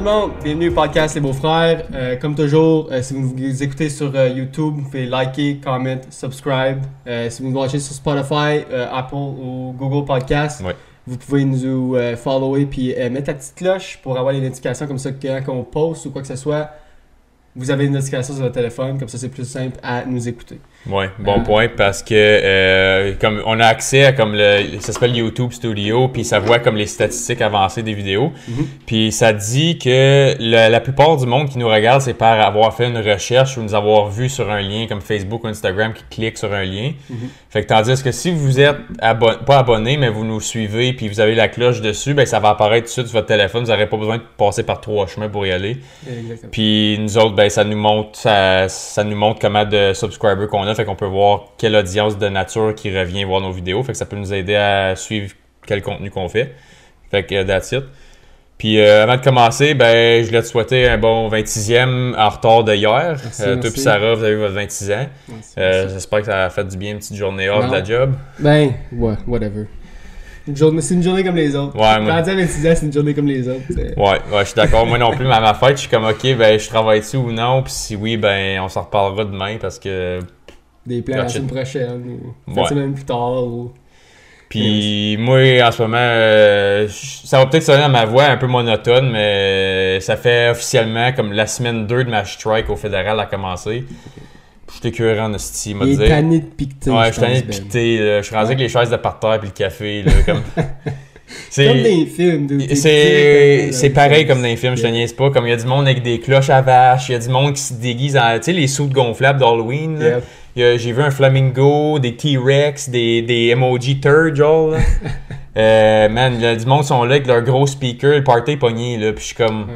Tout le monde, bienvenue au podcast Les Beaux-Frères. Euh, comme toujours, euh, si vous nous écoutez sur euh, YouTube, vous pouvez liker, comment, subscribe. Si vous nous watchez sur Spotify, Apple ou Google Podcast, Ouais. vous pouvez nous follower puis mettre la petite cloche pour avoir les notifications comme ça quand on poste ou quoi que ce soit, vous avez une notification sur votre téléphone, comme ça c'est plus simple à nous écouter. Ouais, bon Ah. point parce que euh, comme on a accès à comme le ça s'appelle YouTube Studio puis ça voit comme les statistiques avancées des vidéos. Mhm. Puis ça dit que le- la plupart du monde qui nous regarde c'est par avoir fait une recherche ou nous avoir vu sur un lien comme Facebook ou Instagram qui clique sur un lien. Mhm. Fait que tandis que si vous êtes pas abonné mais vous nous suivez puis vous avez la cloche dessus, ben ça va apparaître tout de suite sur votre téléphone, vous n'aurez pas besoin de passer par trois chemins pour y aller. Exactement. Puis nous autres, ben, ça nous montre ça, ça nous montre comment de subscribers qu'on a, fait qu'on peut voir quelle audience de nature qui revient voir nos vidéos, fait que ça peut nous aider à suivre quel contenu qu'on fait. Fait que that's it. Puis euh, avant de commencer, ben je voulais te souhaiter un bon 26e en retard de hier. Merci, Euh, toi Sarah, vous avez eu votre 26 ans. Euh. J'espère que ça a fait du bien, une petite journée off de la job. Ben, ouais, whatever. C'est une journée comme les autres. Ouais, moi- à 26 ans, c'est une journée comme les autres. Ouais, ouais, je suis d'accord. Moi non plus, mais à ma fête, je suis comme ok, ben je travaille dessus ou non, puis si oui, ben on s'en reparlera demain parce que Des plans la semaine prochaine ou Ouais. semaine plus tard. Ou... Puis moi, en ce moment, euh, ça va peut-être sonner à ma voix un peu monotone, mais ça fait officiellement comme la semaine 2 de ma strike au fédéral a commencé. Je suis écœuré en esti, m'a dit. tanné de piqueter. Ouais, suis tanné de Ben. piqueter. Je suis rendu avec les chaises de parterre puis le café, là, comme... Comme C'est... des films. dude. T'es C'est, là, pareil comme dans les films, je te niaise pas. Comme il y a du monde avec des cloches à vache, il y a du monde qui se déguise en. Tu sais, les sous gonflables d'Halloween. Yep. J'ai vu un flamingo, des T-Rex, des, des emoji là. euh, man, il y a du monde qui sont là avec leur gros speaker, le party pogné, là. Puis je suis comme.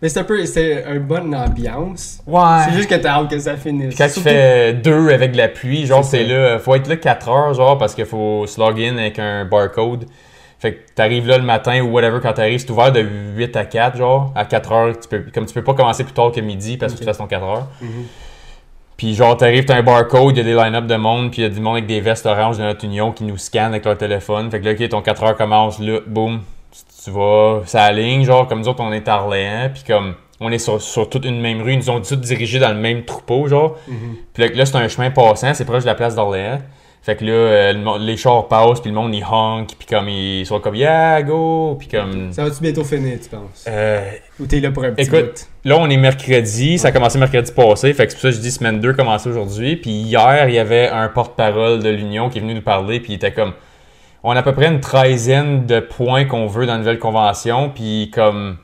Mais c'est un peu. C'est une bonne ambiance. Ouais. C'est juste que t'as hâte que ça finisse. Puis quand tu fais deux avec la pluie, genre, C'est là. Faut être là 4 heures, genre, parce qu'il faut se login avec un barcode. Fait que t'arrives là le matin ou whatever quand t'arrives, c'est ouvert de 8 à 4, genre. À 4 heures, tu peux, comme tu peux pas commencer plus tard que midi parce que Ok. tu fasses ton 4 heures. Mhm. Puis genre, t'arrives, t'as un barcode, il y a des line-up de monde, puis il y a du monde avec des vestes oranges de notre union qui nous scannent avec leur téléphone. Fait que là, ok, ton 4 heures commence là, boum, tu- vas, ça ligne, genre, comme nous autres, on est à Orléans, puis comme, on est sur, sur toute une même rue, ils nous ont tous dirigés dans le même troupeau, genre. Mhm. Puis là, là, c'est un chemin passant, c'est proche de la place d'Orléans. Fait que là, euh, le monde- les chars passent, puis le monde, il honk, puis comme, ils sont comme, yeah, go, puis comme... Ça va-tu bientôt finir, tu penses? Euh, Ou t'es là pour un petit Écoute, là, on est mercredi. Ça a commencé mercredi passé. Fait que c'est pour ça que je dis semaine 2 commencé aujourd'hui. Puis hier, il y avait un porte-parole de l'Union qui est venu nous parler. Puis il était comme. On a à peu près une treizaine de points qu'on veut dans la nouvelle convention. Puis comme.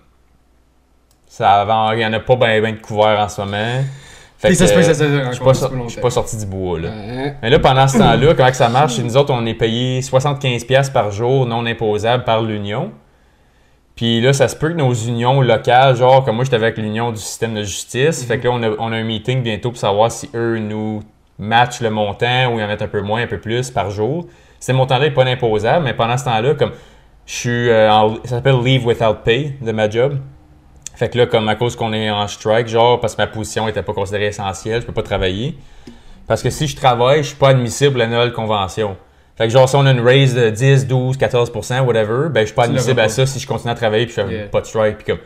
Ça avant, il y en a pas bien ben de couverts en ce moment. Fait Puis ça se peut que ça euh, je suis pas, sor- sorti du bois, là. Mais là, pendant ce temps-là, comment que ça marche? C'est nous autres, on est payé 75$ par jour non imposable par l'Union. Puis là, ça se peut que nos unions locales, genre, comme moi, j'étais avec l'Union du système de justice. Fait que là, on a, on a un meeting bientôt pour savoir si eux nous matchent le montant ou ils en mettent un peu moins, un peu plus par jour. Ce montant-là n'est pas imposable, mais pendant ce temps-là, comme je suis euh, en, ça s'appelle Leave Without Pay de ma job. Fait que là, comme à cause qu'on est en strike, genre, parce que ma position n'était pas considérée essentielle, je peux pas travailler. Parce que si je travaille, je suis pas admissible à la nouvelle convention. Fait que genre, si on a une raise de 10, 12, 14%, whatever, ben je suis pas admissible à ça si je continue à travailler puis je fais Yeah. pas de strike. Puis comme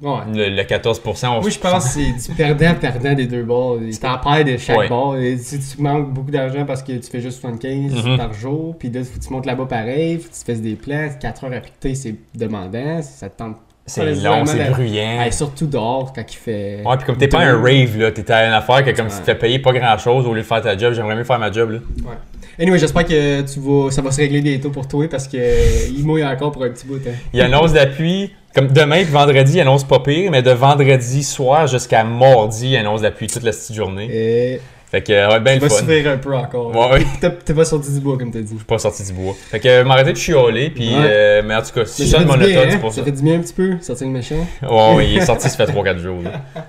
Ouais. le, le 14%, on Moi, je pense que c'est du perdant-perdant des deux bords. T'en perds de chaque Ouais. bord. Et si tu manques beaucoup d'argent parce que tu fais juste 75 Mhm. par jour, puis là, faut que tu montes là-bas pareil, faut que tu fasses des plans, 4 heures à piqueter, c'est demandant, ça te tente c'est long, c'est de- bruyant. Hey, surtout dehors, quand il fait... Ouais, puis comme t'es pas un rave, là, t'es à une affaire que comme si Ouais. tu te pas grand chose au lieu de faire ta job, j'aimerais mieux faire ma job, là. Anyway, j'espère que tu vas, ça va se régler bientôt pour toi parce que il mouille encore pour un petit bout. Hein. Il annonce d'appui, comme demain et vendredi, il annonce pas pire, mais de vendredi soir jusqu'à mardi, il annonce d'appui toute la petite journée. Et Fait que, euh, ouais, ben tu le vas fun. souffrir un peu encore. Ouais. T'as- T'es pas sorti du bois, comme t'as dit. Je suis pas sorti du bois. Fait que, euh, m'arrêter de chialer, puis, Ouais. euh, mais en tout cas, si je sonne monotone, c'est pour ça. Ça fait du bien un petit peu, sortir le méchant. Ouais, ouais, il est sorti, ça fait 3-4 jours, là.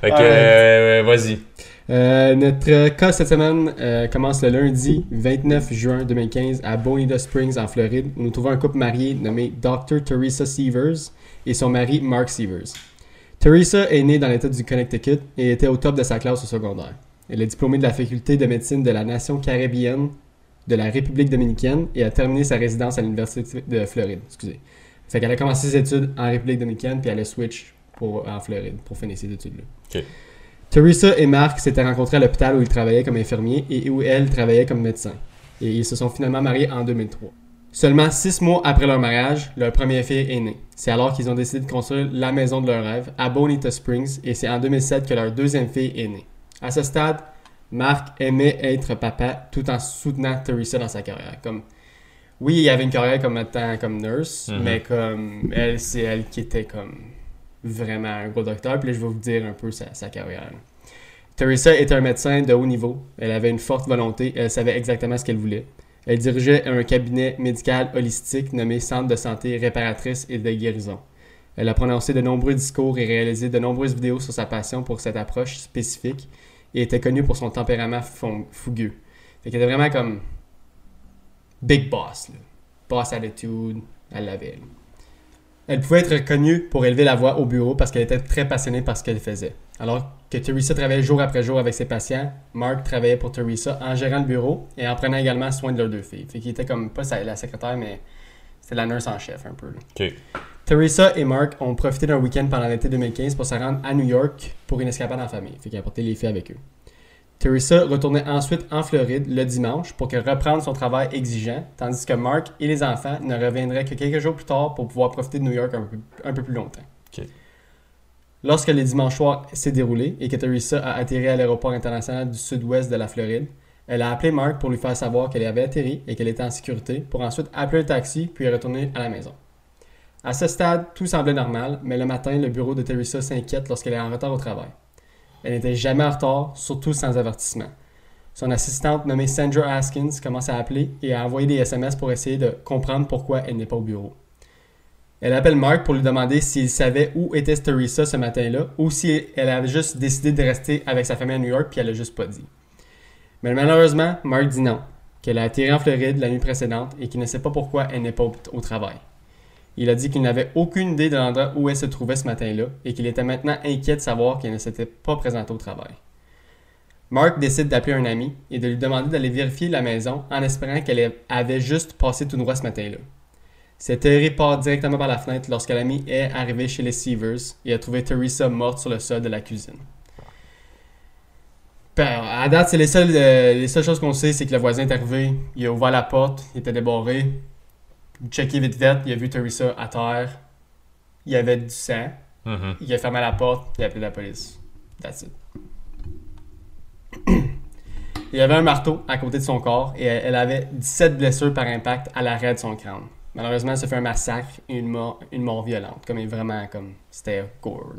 Fait que, euh, vas-y. Euh, notre cas cette semaine euh, commence le lundi 29 juin 2015 à Bonita Springs en Floride où nous trouvons un couple marié nommé Dr. Teresa Severs et son mari Mark Severs. Teresa est née dans l'État du Connecticut et était au top de sa classe au secondaire. Elle est diplômée de la faculté de médecine de la nation caribéenne de la République dominicaine et a terminé sa résidence à l'Université de Floride. Excusez. Fait qu'elle a commencé ses études en République dominicaine, puis elle a switch pour, en Floride pour finir ses études-là. Teresa et Mark s'étaient rencontrés à l'hôpital où ils travaillaient comme infirmiers et où elle travaillait comme médecin. Et ils se sont finalement mariés en 2003. Seulement six mois après leur mariage, leur première fille est née. C'est alors qu'ils ont décidé de construire la maison de leur rêve à Bonita Springs et c'est en 2007 que leur deuxième fille est née. À ce stade, Mark aimait être papa tout en soutenant Teresa dans sa carrière. Comme, oui, il avait une carrière comme étant comme nurse, Mhm. mais comme elle, c'est elle qui était comme vraiment un gros docteur. Puis là, je vais vous dire un peu sa, sa carrière. Teresa était un médecin de haut niveau. Elle avait une forte volonté. Elle savait exactement ce qu'elle voulait. Elle dirigeait un cabinet médical holistique nommé Centre de santé réparatrice et de guérison. Elle a prononcé de nombreux discours et réalisé de nombreuses vidéos sur sa passion pour cette approche spécifique et était connue pour son tempérament fougueux. Fait qu'elle était vraiment comme big boss, là. boss attitude, elle l'avait. Elle pouvait être reconnue pour élever la voix au bureau parce qu'elle était très passionnée par ce qu'elle faisait. Alors que Teresa travaillait jour après jour avec ses patients, Mark travaillait pour Teresa en gérant le bureau et en prenant également soin de leurs deux filles. Fait qu'il était comme, pas la secrétaire, mais c'était la nurse en chef un peu. Teresa et Mark ont profité d'un week-end pendant l'été 2015 pour se rendre à New York pour une escapade en famille. Fait qu'ils apporté les filles avec eux. Teresa retournait ensuite en Floride le dimanche pour que reprendre son travail exigeant, tandis que Mark et les enfants ne reviendraient que quelques jours plus tard pour pouvoir profiter de New York un peu, un peu plus longtemps. Lorsque le dimanche soir s'est déroulé et que Teresa a atterri à l'aéroport international du sud-ouest de la Floride, elle a appelé Mark pour lui faire savoir qu'elle avait atterri et qu'elle était en sécurité pour ensuite appeler un taxi puis retourner à la maison. À ce stade, tout semblait normal, mais le matin, le bureau de Teresa s'inquiète lorsqu'elle est en retard au travail. Elle n'était jamais en retard, surtout sans avertissement. Son assistante nommée Sandra Haskins commence à appeler et à envoyer des SMS pour essayer de comprendre pourquoi elle n'est pas au bureau. Elle appelle Mark pour lui demander s'il savait où était Teresa ce matin-là ou si elle avait juste décidé de rester avec sa famille à New York puis elle a juste pas dit. Mais malheureusement, Mark dit non, qu'elle a atterri en Floride la nuit précédente et qu'il ne sait pas pourquoi elle n'est pas au travail. Il a dit qu'il n'avait aucune idée de l'endroit où elle se trouvait ce matin-là et qu'il était maintenant inquiet de savoir qu'elle ne s'était pas présentée au travail. Mark décide d'appeler un ami et de lui demander d'aller vérifier la maison en espérant qu'elle avait juste passé tout droit ce matin-là. Cette Terry part directement par la fenêtre lorsque l'ami est arrivé chez les Seavers et a trouvé Teresa morte sur le sol de la cuisine. Ben, à date, c'est les seules, euh, les seules choses qu'on sait, c'est que le voisin est arrivé, il a ouvert la porte, il était débarré, checké vite vite, il a vu Teresa à terre, il y avait du sang, Mhm. il a fermé la porte, il a appelé la police. That's it. il y avait un marteau à côté de son corps et elle elle avait 17 blessures par impact à l'arrêt de son crâne. Malheureusement, ça fait un massacre et une mort, une mort violente, comme vraiment comme c'était gore.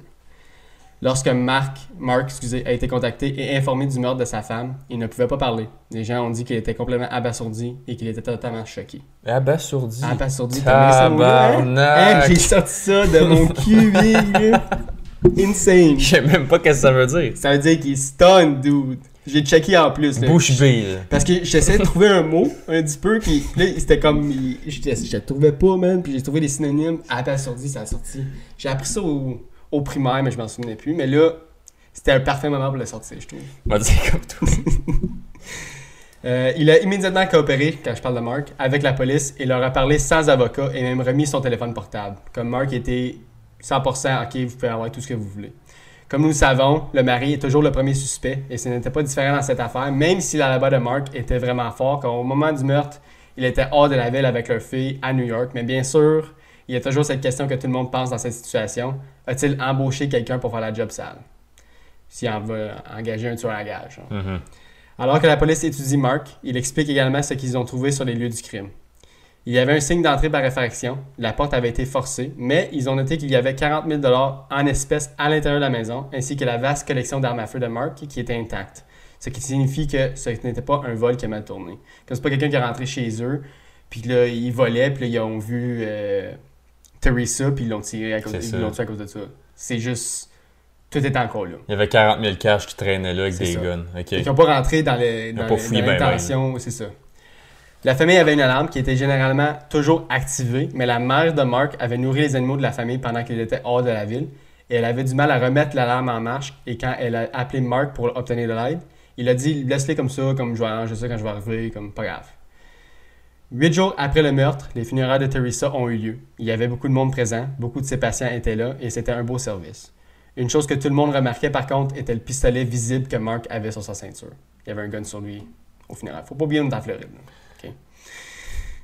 Lorsque Mark, Mark excusez, a été contacté et informé du meurtre de sa femme, il ne pouvait pas parler. Les gens ont dit qu'il était complètement abasourdi et qu'il était totalement choqué. Abasourdi? Abasourdi, hein? Tabarnak. Hein, J'ai sorti ça de mon cul. Insane. Je sais même pas ce que ça veut dire. Ça veut dire qu'il est stun, dude. J'ai checké en plus. Là. Bouche là. Parce que j'essayais de trouver un mot, un petit peu, puis là, c'était comme. il- Je, je le trouvais pas, man, puis j'ai trouvé des synonymes. Abasourdi, ça a sorti. J'ai appris ça au, au primaire, mais je m'en souvenais plus. Mais là, c'était un parfait moment pour le sortir, je trouve. On va dire comme tout. Euh, il a immédiatement coopéré, quand je parle de Mark, avec la police et leur a parlé sans avocat et même remis son téléphone portable. Comme Mark était 100% OK, vous pouvez avoir tout ce que vous voulez. Comme nous le savons, le mari est toujours le premier suspect et ce n'était pas différent dans cette affaire, même si l'alibi de Mark était vraiment fort, car au moment du meurtre, il était hors de la ville avec leur fille à New York. Mais bien sûr, il y a toujours cette question que tout le monde pense dans cette situation. A-t-il embauché quelqu'un pour faire la job sale? S'il en veut engager un tueur à gage. Mhm. Alors que la police étudie Mark, il explique également ce qu'ils ont trouvé sur les lieux du crime. Il y avait un signe d'entrée par effraction, la porte avait été forcée, mais ils ont noté qu'il y avait 40 000 en espèces à l'intérieur de la maison, ainsi que la vaste collection d'armes à feu de Mark qui était intacte. Ce qui signifie que ce n'était pas un vol qui a mal tourné. Comme c'est pas quelqu'un qui est rentré chez eux, puis là, ils volaient, puis là, ils ont vu euh, Teresa, puis ils l'ont tiré à cause, ils l'ont tué à cause de ça. C'est juste... Tout était encore là. Il y avait 40 000 cash qui traînaient là avec des ça. guns. Ok. Ils n'ont pas rentré dans les- dans les- ben c'est ça. La famille avait une alarme qui était généralement toujours activée, mais la mère de Mark avait nourri les animaux de la famille pendant qu'il était hors de la ville et elle avait du mal à remettre l'alarme en marche et quand elle a appelé Mark pour obtenir de l'aide, il a dit laisse-les comme ça, comme je vais arranger ça quand je vais arriver, comme pas grave. Huit jours après le meurtre, les funérailles de Teresa ont eu lieu. Il y avait beaucoup de monde présent, beaucoup de ses patients étaient là et c'était un beau service. Une chose que tout le monde remarquait par contre était le pistolet visible que Mark avait sur sa ceinture. Il y avait un gun sur lui au funérailles. Faut pas oublier, on est.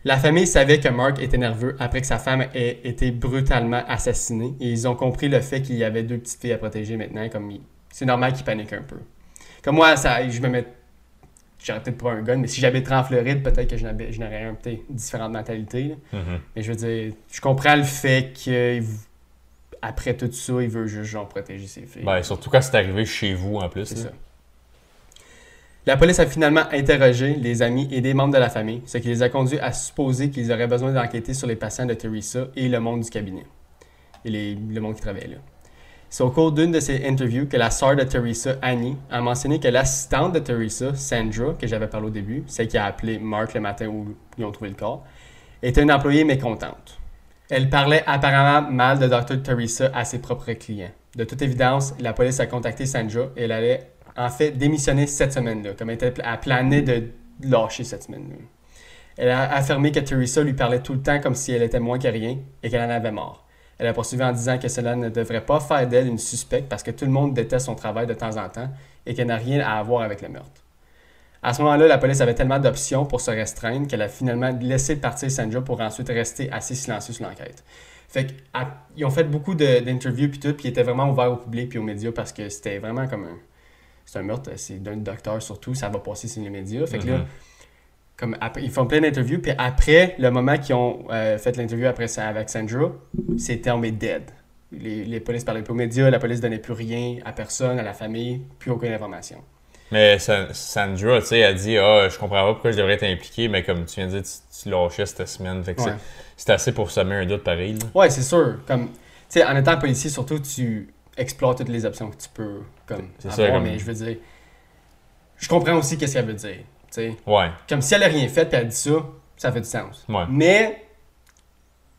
La famille savait que Mark était nerveux après que sa femme ait été brutalement assassinée et ils ont compris le fait qu'il y avait deux petites filles à protéger maintenant. Comme c'est normal qu'il panique un peu. Comme moi, ça, je me mets, j'aurais peut-être pas un gun, mais si j'habiterais en Floride, peut-être que je n'aurais un peut-être différentes mentalités. là. Mhm. Mais je veux dire, je comprends le fait que après tout ça, il veut juste genre protéger ses filles. Ben, surtout quand c'est arrivé chez vous en plus. C'est ça. La police a finalement interrogé les amis et des membres de la famille, ce qui les a conduits à supposer qu'ils auraient besoin d'enquêter sur les patients de Teresa et le monde du cabinet. Et les- le monde qui travaillait là. C'est au cours d'une de ces interviews que la sœur de Teresa, Annie, a mentionné que l'assistante de Teresa, Sandra, que j'avais parlé au début, celle qui a appelé Mark le matin où ils ont trouvé le corps, était une employée mécontente. Elle parlait apparemment mal de Dr. Teresa à ses propres clients. De toute évidence, la police a contacté Sandra et elle allait en fait démissionner cette semaine-là, comme elle, était, elle planait de lâcher cette semaine-là. Elle a affirmé que Teresa lui parlait tout le temps comme si elle était moins que rien et qu'elle en avait marre. Elle a poursuivi en disant que cela ne devrait pas faire d'elle une suspecte parce que tout le monde déteste son travail de temps en temps et qu'elle n'a rien à voir avec le meurtre. À ce moment-là, la police avait tellement d'options pour se restreindre qu'elle a finalement laissé partir Sandra pour ensuite rester assez silencieux sur l'enquête. Fait qu'ils ont fait beaucoup d'interviews puis tout, puis ils étaient vraiment ouverts au public puis aux médias parce que c'était vraiment comme un... C'est un meurtre, c'est d'un docteur surtout, ça va passer sur les médias. Fait que là, Mhm. Comme après- ils font plein d'interviews, puis après, le moment qu'ils ont euh, fait l'interview après ça avec Sandra, c'était tombé dead. Les, les polices parlaient plus aux médias, la police donnait plus rien à personne, à la famille, plus aucune information. Mais Sa- Sandra, tu sais, elle dit Ah, je comprends pas pourquoi je devrais être impliqué, mais comme tu viens de dire, tu, tu lâchais cette semaine. Fait que c'est- Ouais. c'est assez pour semer un doute pareil. là. Ouais, c'est sûr. Comme, tu sais, en étant policier, surtout, tu explores toutes les options que tu peux comme, C'est avoir, ça, comme- mais je veux dire, je comprends aussi qu'est-ce qu'elle veut dire. Ouais. Comme si elle a rien fait puis elle dit ça, ça fait du sens. Ouais. Mais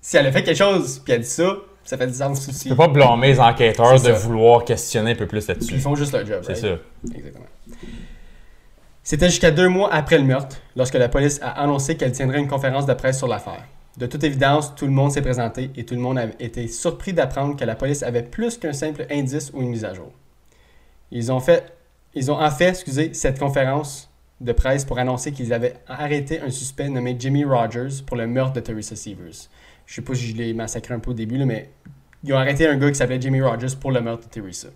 si elle a fait quelque chose puis elle dit ça, ça fait du sens aussi. Tu peux pas blâmer les enquêteurs de vouloir questionner un peu plus là-dessus. ils font juste leur job. C'est right? ça. Exactement. C'était jusqu'à deux mois après le meurtre, lorsque la police a annoncé qu'elle tiendrait une conférence de presse sur l'affaire. De toute évidence, tout le monde s'est présenté et tout le monde a été surpris d'apprendre que la police avait plus qu'un simple indice ou une mise à jour. Ils ont fait, ils ont en fait, excusez, cette conférence de presse pour annoncer qu'ils avaient arrêté un suspect nommé Jimmy Rogers pour le meurtre de Teresa Severs. Je sais pas si je l'ai massacré un peu au début, là, mais ils ont arrêté un gars qui s'appelait Jimmy Rogers pour le meurtre de Teresa.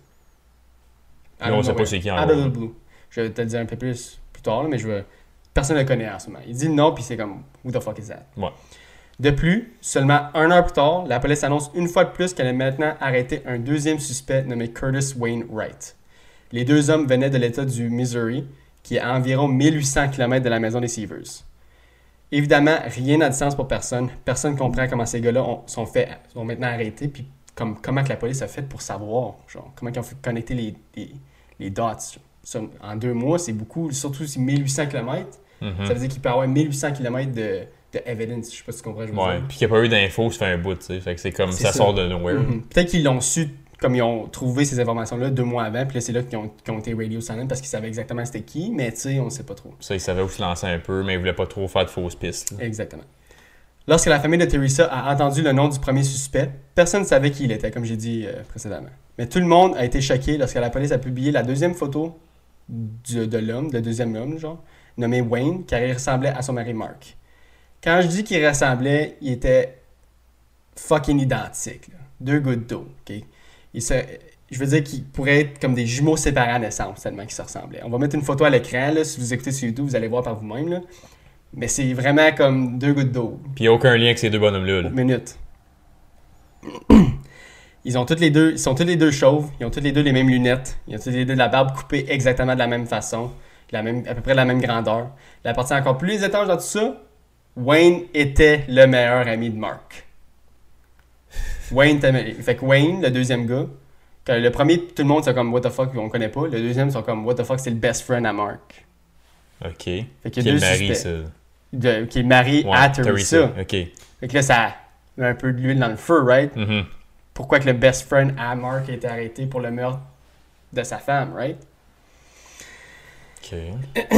Puis on sait pas c'est qui Out of the blue. Je vais te le dire un peu plus plus tard, là, mais je veux... personne ne le connaît en ce moment. Il dit non, puis c'est comme Who the fuck is that? Ouais. De plus, seulement un heure plus tard, la police annonce une fois de plus qu'elle a maintenant arrêté un deuxième suspect nommé Curtis Wayne Wright. Les deux hommes venaient de l'État du Missouri, qui est à environ 1800 km de la maison des Seavers. Évidemment, rien n'a de sens pour personne. Personne ne comprend comment ces gars-là ont- sont, fait, sont maintenant arrêtés, puis comme, comment que la police a fait pour savoir, genre, comment ils ont fait connecter les, les, les dots. En deux mois, c'est beaucoup, surtout si 1800 km. Mhm. Ça veut dire qu'il peut y avoir 1800 km de, de evidence. Je sais pas si tu comprends, je Ouais. Puis qu'il n'y a pas eu d'infos, ça fait un bout, tu sais. Fait que c'est comme ça, ça. sort de nowhere. Mhm. Peut-être qu'ils l'ont su, comme ils ont trouvé ces informations-là deux mois avant, puis là, c'est là qu'ils ont, été radio silent parce qu'ils savaient exactement c'était qui, mais tu sais, on sait pas trop. Ça, ils savaient où se lancer un peu, mais ils voulaient pas trop faire de fausses pistes. là. Exactement. Lorsque la famille de Teresa a entendu le nom du premier suspect, personne ne savait qui il était, comme j'ai dit euh, précédemment. Mais tout le monde a été choqué lorsque la police a publié la deuxième photo du- de l'homme, le deuxième homme, genre, nommé Wayne, car il ressemblait à son mari Mark. Quand je dis qu'il ressemblait, il était fucking identique. là. Deux gouttes d'eau. ok? Il se- je veux dire qu'ils pourraient être comme des jumeaux séparés à naissance, tellement qu'ils se ressemblaient. On va mettre une photo à l'écran. là, Si vous écoutez sur YouTube, vous allez voir par vous-même. là. Mais c'est vraiment comme deux gouttes d'eau. Puis il n'y a aucun lien avec ces deux bonhommes-là. là. Minute. Ils ont toutes les deux, ils sont tous les deux chauves, ils ont tous les deux les mêmes lunettes, ils ont tous les deux de la barbe coupée exactement de la même façon, la même, à peu près de la même grandeur. La partie encore plus étanche dans tout ça, Wayne était le meilleur ami de Mark. Wayne, fait que Wayne, le deuxième gars, quand le premier, tout le monde c'est comme what the fuck, on connaît pas. Le deuxième, sont comme what the fuck, c'est le best friend à Mark. OK. Fait Qui est a le deux mari, suspects. ça. De- qui est marié Ouais, à Teresa. OK. Fait que là, ça met un peu de l'huile dans le feu, right? Mhm. pourquoi que le best friend à Mark a été arrêté pour le meurtre de sa femme, right? OK.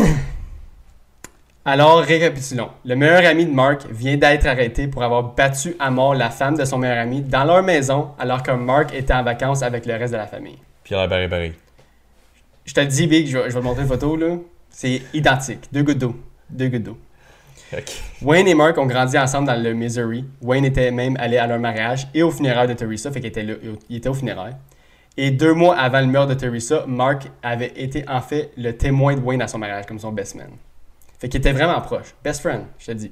Alors, récapitulons. Le meilleur ami de Mark vient d'être arrêté pour avoir battu à mort la femme de son meilleur ami dans leur maison alors que Mark était en vacances avec le reste de la famille. Pierre Barré Barré. Je te le dis, Big, je vais, je vais te montrer une photo, là. C'est identique. Deux gouttes d'eau. Deux gouttes d'eau. Ok. Wayne et Mark ont grandi ensemble dans le Missouri. Wayne était même allé à leur mariage et au funérailles de Teresa, fait qu'il était là, il était au funérailles. Et deux mois avant le meurtre de Teresa, Mark avait été en fait le témoin de Wayne à son mariage, comme son best man. Fait qu'il était vraiment proche. Best friend, je te dis.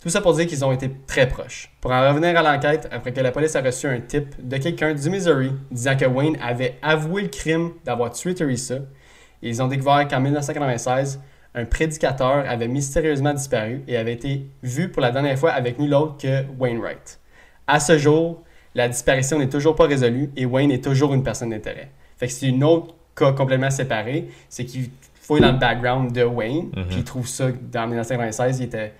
Tout ça pour dire qu'ils ont été très proches. Pour en revenir à l'enquête, après que la police a reçu un tip de quelqu'un du Missouri disant que Wayne avait avoué le crime d'avoir tué Teresa, ils ont découvert qu'en 1996, un prédicateur avait mystérieusement disparu et avait été vu pour la dernière fois avec nul autre que Wainwright. À ce jour, la disparition n'est toujours pas résolue et Wayne est toujours une personne d'intérêt. Fait que c'est une autre cas complètement séparé, c'est qu'il fouille dans le background de Wayne, Mhm. puis il trouve ça dans 1996, il était,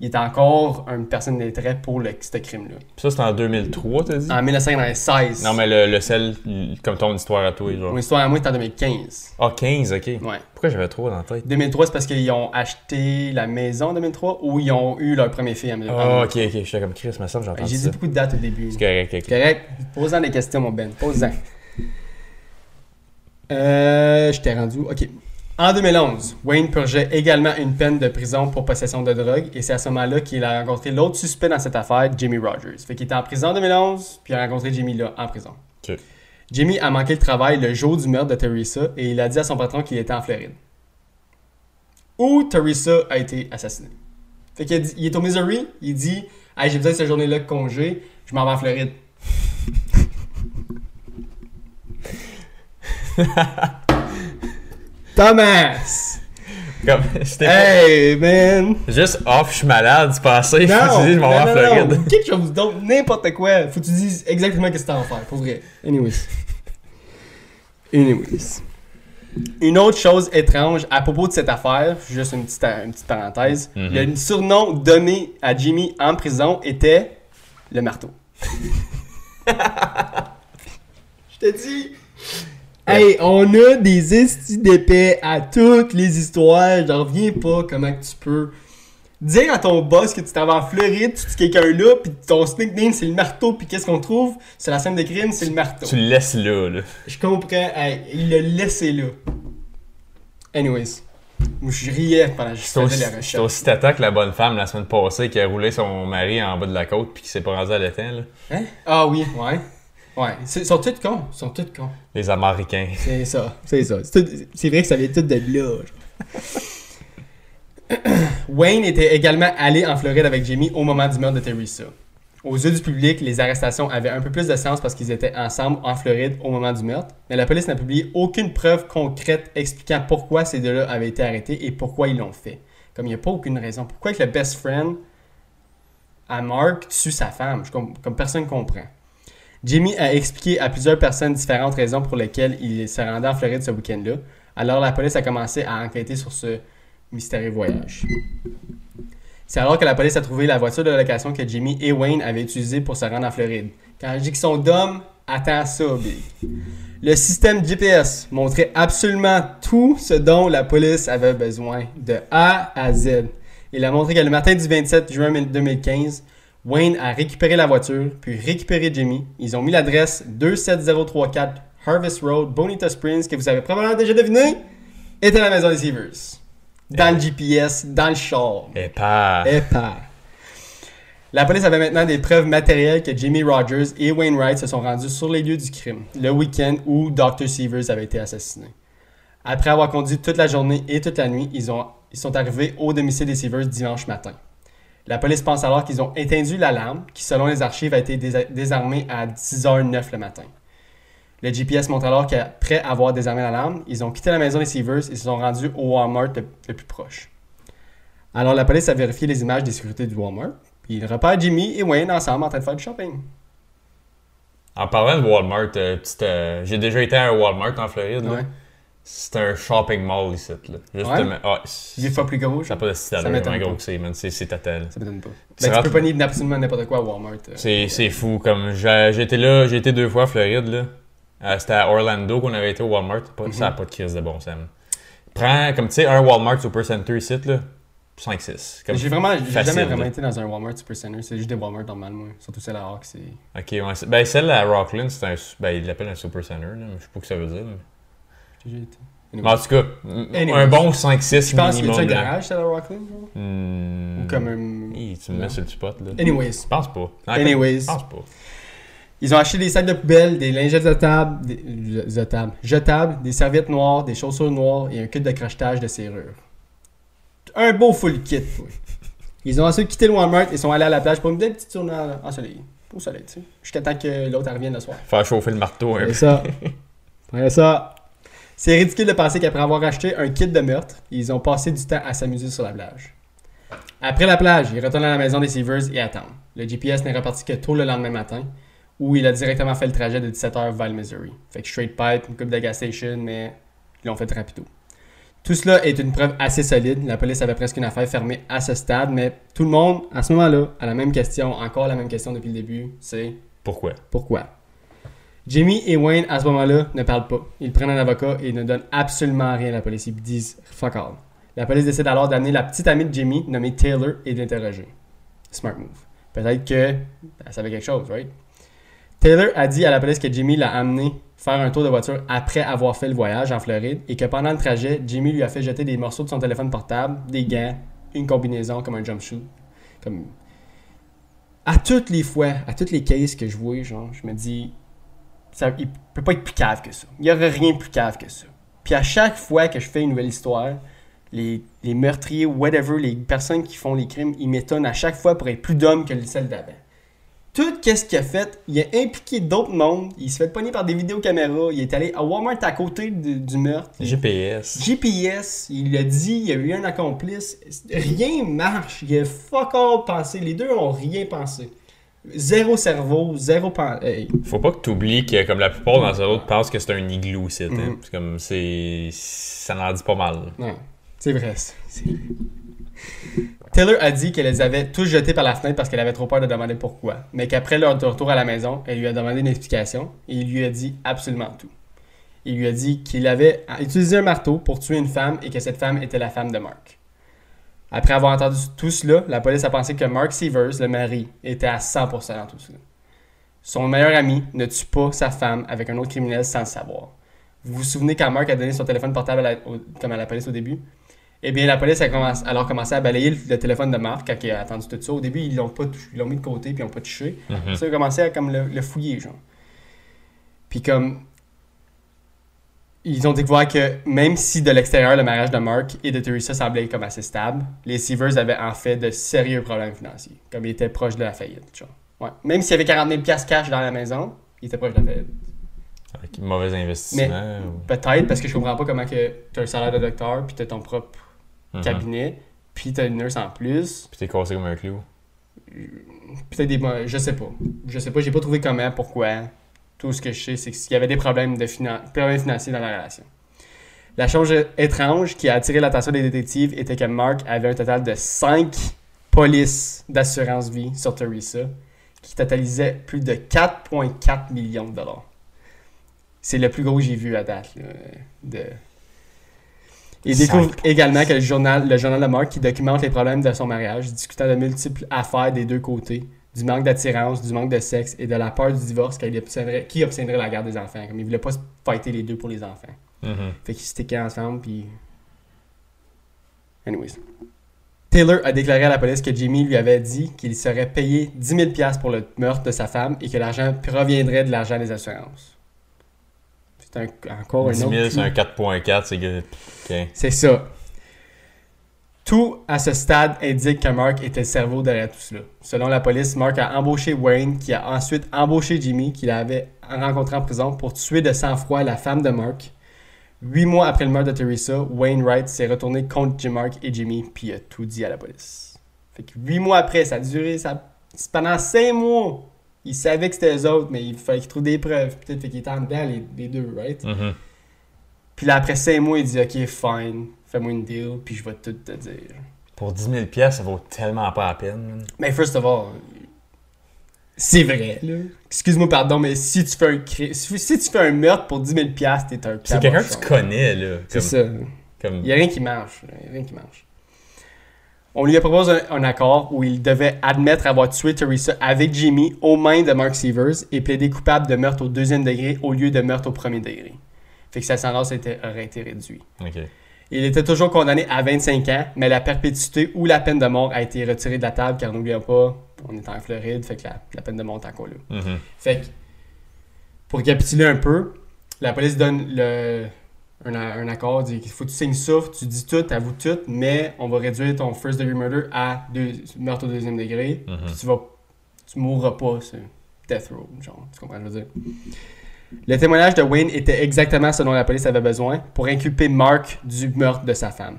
il était encore une personne d'intérêt pour le, ce crime-là. Ça, c'était en 2003, t'as dit? En 1996. Non, mais le, le sel, comme ton histoire à toi, genre. Mon histoire à moi, c'est en 2015. Ah, 15, ok. Ouais. Pourquoi j'avais trop dans la tête? 2003, c'est parce qu'ils ont acheté la maison en 2003 ou ils ont eu leur premier film en Ah, 2003. ok, ok. J'étais comme Chris, me semble, j'ai entendu J'ai dit beaucoup de dates au début. C'est correct, ok. Correct. Pose-en des questions, mon Ben. Pose-en. Euh, je t'ai rendu. OK. En 2011, Wayne purgeait également une peine de prison pour possession de drogue et c'est à ce moment-là qu'il a rencontré l'autre suspect dans cette affaire, Jimmy Rogers. Fait qu'il était en prison en 2011, puis il a rencontré Jimmy là, en prison. Jimmy a manqué le travail le jour du meurtre de Teresa et il a dit à son patron qu'il était en Floride. Où Teresa a été assassinée. Fait qu'il dit- il est au Missouri, il dit Hey, j'ai besoin de cette journée-là de congé, je m'en vais en Floride. Thomas! Comme, Hey, man! juste off, je suis malade, c'est passé. Non! Faut que tu dises, je m'en vais en Floride. Quelque chose d'autre, n'importe quoi. Faut que tu dises exactement ce que tu en faire, pour vrai. Anyways. Anyways. Une autre chose étrange à propos de cette affaire, juste une petite, une petite parenthèse, Mhm. le surnom donné à Jimmy en prison était le marteau. Je te dis. Hey, on a des estis d'épais à toutes les histoires. J'en reviens pas comment que tu peux dire à ton boss que tu t'en vas en Floride, tu dis quelqu'un là, puis ton nickname c'est le marteau, puis qu'est-ce qu'on trouve? C'est la scène de crime, c'est le marteau. Tu le laisses là, là. Je comprends. Hey, il l'a laissé là. Anyways. Je riais pendant que je faisais aussi, les c'est aussi tata que la bonne femme la semaine passée qui a roulé son mari en bas de la côte puis qui s'est pas rendu à l'étang, là. Hein? Ah oui, ouais. Ouais. Ils sont tous cons. Ils sont tous cons. Les Américains. C'est ça. C'est ça. C'est vrai que ça vient tout de là. Wayne était également allé en Floride avec Jimmy au moment du meurtre de Teresa. Aux yeux du public, les arrestations avaient un peu plus de sens parce qu'ils étaient ensemble en Floride au moment du meurtre, mais la police n'a publié aucune preuve concrète expliquant pourquoi ces deux-là avaient été arrêtés et pourquoi ils l'ont fait. Comme il n'y a pas aucune raison. Pourquoi que le best friend à Mark tue sa femme? Je com- comme personne comprend. Jimmy a expliqué à plusieurs personnes différentes raisons pour lesquelles il se rendait en Floride ce week-end-là. Alors la police a commencé à enquêter sur ce mystérieux voyage. C'est alors que la police a trouvé la voiture de location que Jimmy et Wayne avaient utilisée pour se rendre en Floride. Quand je dis qu'ils sont d'hommes, attends ça, Big. Le système GPS montrait absolument tout ce dont la police avait besoin, de A à Z. Il a montré que le matin du 27 juin 2015, Wayne a récupéré la voiture, puis récupéré Jimmy. Ils ont mis l'adresse 27034 Harvest Road, Bonita Springs, que vous avez probablement déjà deviné, était la maison des Seavers. Dans le GPS, dans le char. Et pas. Épais. La police avait maintenant des preuves matérielles que Jimmy Rogers et Wainwright se sont rendus sur les lieux du crime, le week-end où Dr. Seavers avait été assassiné. Après avoir conduit toute la journée et toute la nuit, ils, ont, ils sont arrivés au domicile des Seavers dimanche matin. La police pense alors qu'ils ont éteint l'alarme, qui selon les archives a été désa- désarmée à 10h09 le matin. Le GPS montre alors qu'après avoir désarmé l'alarme, ils ont quitté la maison des Seavers et se sont rendus au Walmart le- le plus proche. Alors la police a vérifié les images des sécurités du Walmart, puis ils repèrent Jimmy et Wayne ensemble en train de faire du shopping. En parlant de Walmart, euh, euh, j'ai déjà été à un Walmart en Floride. là. Ouais. C'est un shopping mall ici. Là. Juste Ouais? de- ah, c'est- Des fois plus gros, Ça n'a pas de style Ça m'étonne gros pas. que c'est, man. C'est c'est ça m'étonne pas. Tu Ben, tu peux pas nier absolument n'importe quoi à Walmart. euh. C'est c'est fou. Comme été là, j'ai été deux fois à Floride. là. Euh, C'était à Orlando qu'on avait été au Walmart. Pas- Ça n'a pas de crise de bon sens. Prends, comme tu sais, un Walmart Super Center ici, là. 5-6. Comme... J'ai vraiment, j'ai jamais vraiment été dans un Walmart Supercenter. C'est juste des Walmart normales, moi. Surtout celle à Hawk, c'est. Ok, ouais. Ben, celle à Rockland, c'est un. Ben, ils l'appellent un Super Center, là. Je sais pas ce que ça veut dire. mais- J'ai déjà été. Mais en tout cas, un bon 5-6 Je pense qu'il y a minimum. un là. garage, à Rockland, genre? Hmm. Ou comme un. Tu me mets sur le spot, là. Anyways. Je pense pas. Non, Anyways. Je pense pas. Ils ont acheté des sacs de poubelle, des lingettes jetables, des, jetables, jetables, des serviettes noires, des chaussures noires et un kit de crochetage de serrure. Un beau full kit, oui. Ils ont ensuite quitté le Walmart et sont allés à la plage pour une belle petite tournée en soleil. Au soleil, tu sais. Jusqu'à temps que l'autre revienne le soir. Faire chauffer le marteau un C'est peu. ça. C'est ça. C'est ridicule de penser qu'après avoir acheté un kit de meurtre, ils ont passé du temps à s'amuser sur la plage. Après la plage, ils retournent à la maison des Seavers et attendent. Le GPS n'est reparti que tôt le lendemain matin, où il a directement fait le trajet de 17h vers le Missouri. Fait que straight pipe, une coupe de gas station, mais ils l'ont fait rapido. Tout cela est une preuve assez solide. La police avait presque une affaire fermée à ce stade, mais tout le monde, à ce moment-là, a la même question, encore la même question depuis le début, c'est Pourquoi? pourquoi? Jamie et Wayne, à ce moment-là, ne parlent pas. Ils prennent un avocat et ne donnent absolument rien à la police. Ils disent fuck all. La police décide alors d'amener la petite amie de Jamie, nommée Taylor, et de l'interroger. Smart move. Peut-être que elle savait quelque chose, right? Taylor a dit à la police que Jamie l'a amené faire un tour de voiture après avoir fait le voyage en Floride et que pendant le trajet, Jamie lui a fait jeter des morceaux de son téléphone portable, des gants, une combinaison comme un jumpsuit. Comme à toutes les fois, à toutes les cases que je vois, genre, je me dis, ça, il peut pas être plus cave que ça. Il y aurait rien de plus cave que ça. Puis à chaque fois que je fais une nouvelle histoire, les, les meurtriers, whatever, les personnes qui font les crimes, ils m'étonnent à chaque fois pour être plus d'hommes que celle d'avant. Tout qu'est-ce qu'il a fait, il a impliqué d'autres mondes, il se fait pogner par des vidéocaméras, il est allé à Walmart à côté de- du meurtre. GPS. GPS, il l'a dit, il y a eu un accomplice. Rien marche. Il a fuck all pensé. Les deux ont rien pensé. Zéro cerveau, zéro pen... hey. Faut pas que tu oublies que, comme la plupart d'entre autres, pensent que c'est un igloo, c'est. Mhm. C'est comme, c'est. Ça en dit pas mal. Non, c'est vrai. Taylor a dit qu'elle les avait tous jetés par la fenêtre parce qu'elle avait trop peur de demander pourquoi. Mais qu'après leur retour à la maison, elle lui a demandé une explication et il lui a dit absolument tout. Il lui a dit qu'il avait utilisé un marteau pour tuer une femme et que cette femme était la femme de Mark. Après avoir entendu tout cela, la police a pensé que Mark Severs, le mari, était à 100% dans tout cela. Son meilleur ami ne tue pas sa femme avec un autre criminel sans le savoir. Vous vous souvenez quand Mark a donné son téléphone portable à la- au- comme à la police au début? Eh bien, la police a commencé, alors commencé à balayer le, le téléphone de Mark quand il a attendu tout ça. Au début, ils l'ont pas ils l'ont mis de côté puis ils l'ont pas touché. Mhm. Ça a commencé à comme le, le fouiller, genre. Puis comme... Ils ont découvert que même si de l'extérieur, le mariage de Mark et de Teresa semblait comme assez stable, les Seavers avaient en fait de sérieux problèmes financiers. Comme ils étaient proches de la faillite, genre. Ouais. Même s'il y avait 40 000 piastres cash dans la maison, ils étaient proches de la faillite. Avec mauvais investissement. ou- Peut-être parce que je comprends pas comment que tu as un salaire de docteur, puis tu as ton propre Mhm. cabinet, puis tu as une nurse en plus. Puis t'es cassé comme un clou. Peut-être des. Je sais pas. Je sais pas, j'ai pas trouvé comment, pourquoi. Tout ce que je sais, c'est qu'il y avait des problèmes, de finan- problèmes financiers dans la relation. La chose étrange qui a attiré l'attention des détectives était que Mark avait un total de 5 polices d'assurance vie sur Teresa, qui totalisait plus de 4,4 millions de dollars. C'est le plus gros que j'ai vu à date. là, de... Il découvre également que le journal, le journal de Mark qui documente les problèmes de son mariage, discutant de multiples affaires des deux côtés, du manque d'attirance, du manque de sexe et de la peur du divorce qu'il obtiendrait, qui obtiendrait la garde des enfants. Comme il voulait pas se fighter les deux pour les enfants. Mhm. Fait qu'ils stickaient ensemble, puis... Anyways. Taylor a déclaré à la police que Jimmy lui avait dit qu'il serait payé 10 000 pour le meurtre de sa femme et que l'argent proviendrait de l'argent des assurances. C'est un- encore un 10 autre 000, clou. c'est un 4.4, c'est que. Ok. C'est ça. Tout à ce stade indique que Mark était le cerveau derrière tout cela. Selon la police, Mark a embauché Wayne, qui a ensuite embauché Jimmy, qu'il avait rencontré en prison, pour tuer de sang-froid la femme de Mark. Huit mois après le meurtre de Teresa, Wayne Wright s'est retourné contre Jim Mark et Jimmy, puis il a tout dit à la police. Fait que huit mois après, ça a duré, ça... pendant cinq mois. Il savait que c'était eux autres, mais il fallait qu'il trouve des preuves. Peut-être qu'il était en dedans, les, les deux, right? Mhm. Puis là, après 5 mois, il dit Ok, fine, fais-moi une deal, puis je vais tout te dire. Pour 10 000 pièces, ça vaut tellement pas la peine. Mais first of all, c'est vrai, là. Excuse-moi, pardon, mais si tu fais un cri- si, tu fais un meurtre pour 10 000 piastres, t'es un C'est quelqu'un que cabochon. tu connais, là. C'est ça. comme- Il n'y a rien qui marche. là. Il y a rien qui marche. On lui a proposé un, un accord où il devait admettre avoir tué Teresa avec Jimmy aux mains de Mark Severs et plaider coupable de meurtre au deuxième degré au lieu de meurtre au premier degré. Fait que sa sentence aurait été réduite. Ok. Il était toujours condamné à 25 ans, mais la perpétuité ou la peine de mort a été retirée de la table car n'oublions pas, on est en Floride, fait que la, la peine de mort est encore là. Mhm. Fait que, pour récapituler un peu, la police donne le, un, un accord, dit qu'il faut que tu signes ça, tu dis tout, t'avoues tout, mais on va réduire ton first degree murder à deux, meurtre au deuxième degré, Mhm. puis tu vas, tu mourras pas, c'est death row, genre, tu comprends ce que je veux dire? Le témoignage de Wayne était exactement ce dont la police avait besoin pour inculper Mark du meurtre de sa femme.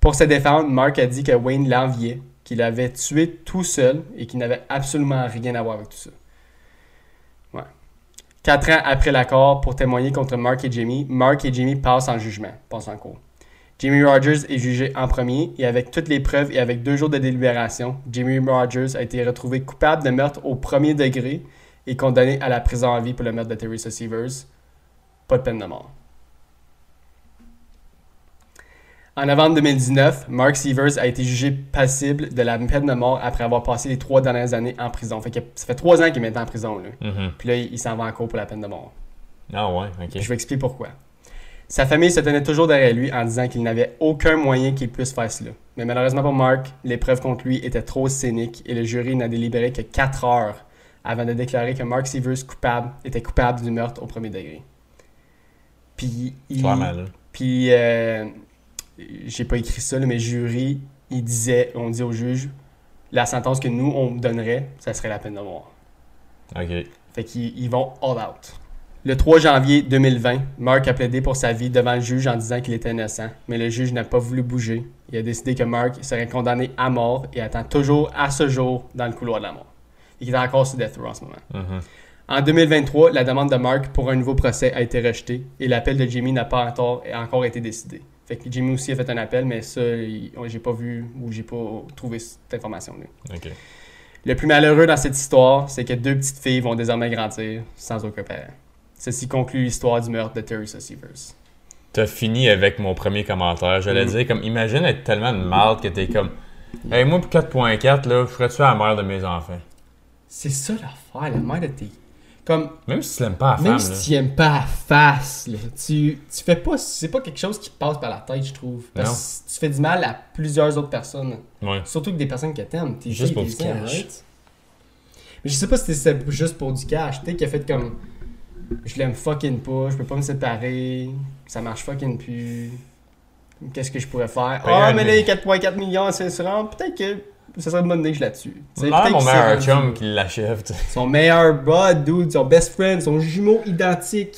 Pour se défendre, Mark a dit que Wayne l'enviait, qu'il avait tué tout seul et qu'il n'avait absolument rien à voir avec tout ça. Quatre ans après l'accord pour témoigner contre Mark et Jimmy, Mark et Jimmy passent en jugement. Jimmy Rogers est jugé en premier et avec toutes les preuves et avec deux jours de délibération, Jimmy Rogers a été retrouvé coupable de meurtre au premier degré et condamné à la prison à vie pour le meurtre de Teresa Severs. Pas de peine de mort. En novembre 2019, Mark Severs a été jugé passible de la peine de mort après avoir passé les trois dernières années en prison. Fait que ça fait trois ans qu'il est maintenant en prison. Là. Mhm. Puis là, il il s'en va en cours pour la peine de mort. Ah ouais, ok. Puis je vais expliquer pourquoi. Sa famille se tenait toujours derrière lui en disant qu'il n'avait aucun moyen qu'il puisse faire cela. Mais malheureusement pour Mark, les preuves contre lui étaient trop scéniques et le jury n'a délibéré que 4 heures avant de déclarer que Mark Severs coupable, était coupable du meurtre au premier degré. Puis, il, là. puis euh, j'ai pas écrit ça, là, mais jury, il disait, on dit au juge, la sentence que nous, on donnerait, ça serait la peine de mort. Ok. Fait qu'ils ils vont all out. Le 3 janvier 2020, Mark a plaidé pour sa vie devant le juge en disant qu'il était innocent, mais le juge n'a pas voulu bouger. Il a décidé que Mark serait condamné à mort et attend toujours à ce jour dans le couloir de la mort. Il est encore sur death row en ce moment. Mhm. En 2023, la demande de Mark pour un nouveau procès a été rejetée et l'appel de Jimmy n'a pas encore, encore été décidé. Fait que Jimmy aussi a fait un appel, mais ça, j'ai pas vu ou j'ai pas trouvé cette information-là. Le plus malheureux dans cette histoire, c'est que deux petites filles vont désormais grandir sans aucun père. Ceci conclut l'histoire du meurtre de Teresa Severs. T'as fini avec mon premier commentaire. J'allais Mhm. dire, comme, imagine être tellement de marde que t'es comme, hey, moi, pour 4.4, là, je ferais-tu la mère de mes enfants? C'est ça l'affaire, la mère de tes. Comme, Même si tu l'aimes pas la même femme, si tu aimes pas la face, là, tu, tu fais pas. C'est pas quelque chose qui passe par la tête, je trouve. Parce que tu fais du mal à plusieurs autres personnes. Ouais. Surtout que des personnes que t'aimes. Tes Juste pour du cash. Mais je sais pas si c'était juste pour du cash. Tu sais, qui a fait comme. Je l'aime fucking pas, je peux pas me séparer, ça marche fucking plus. Qu'est-ce que je pourrais faire? Ah, un mais là, million. 4,4 millions, c'est sûr. Peut-être que ça serait une bonne je là-dessus. Peut-être mon meilleur chum qui l'achève. Son meilleur bud, dude, son best friend, son jumeau identique.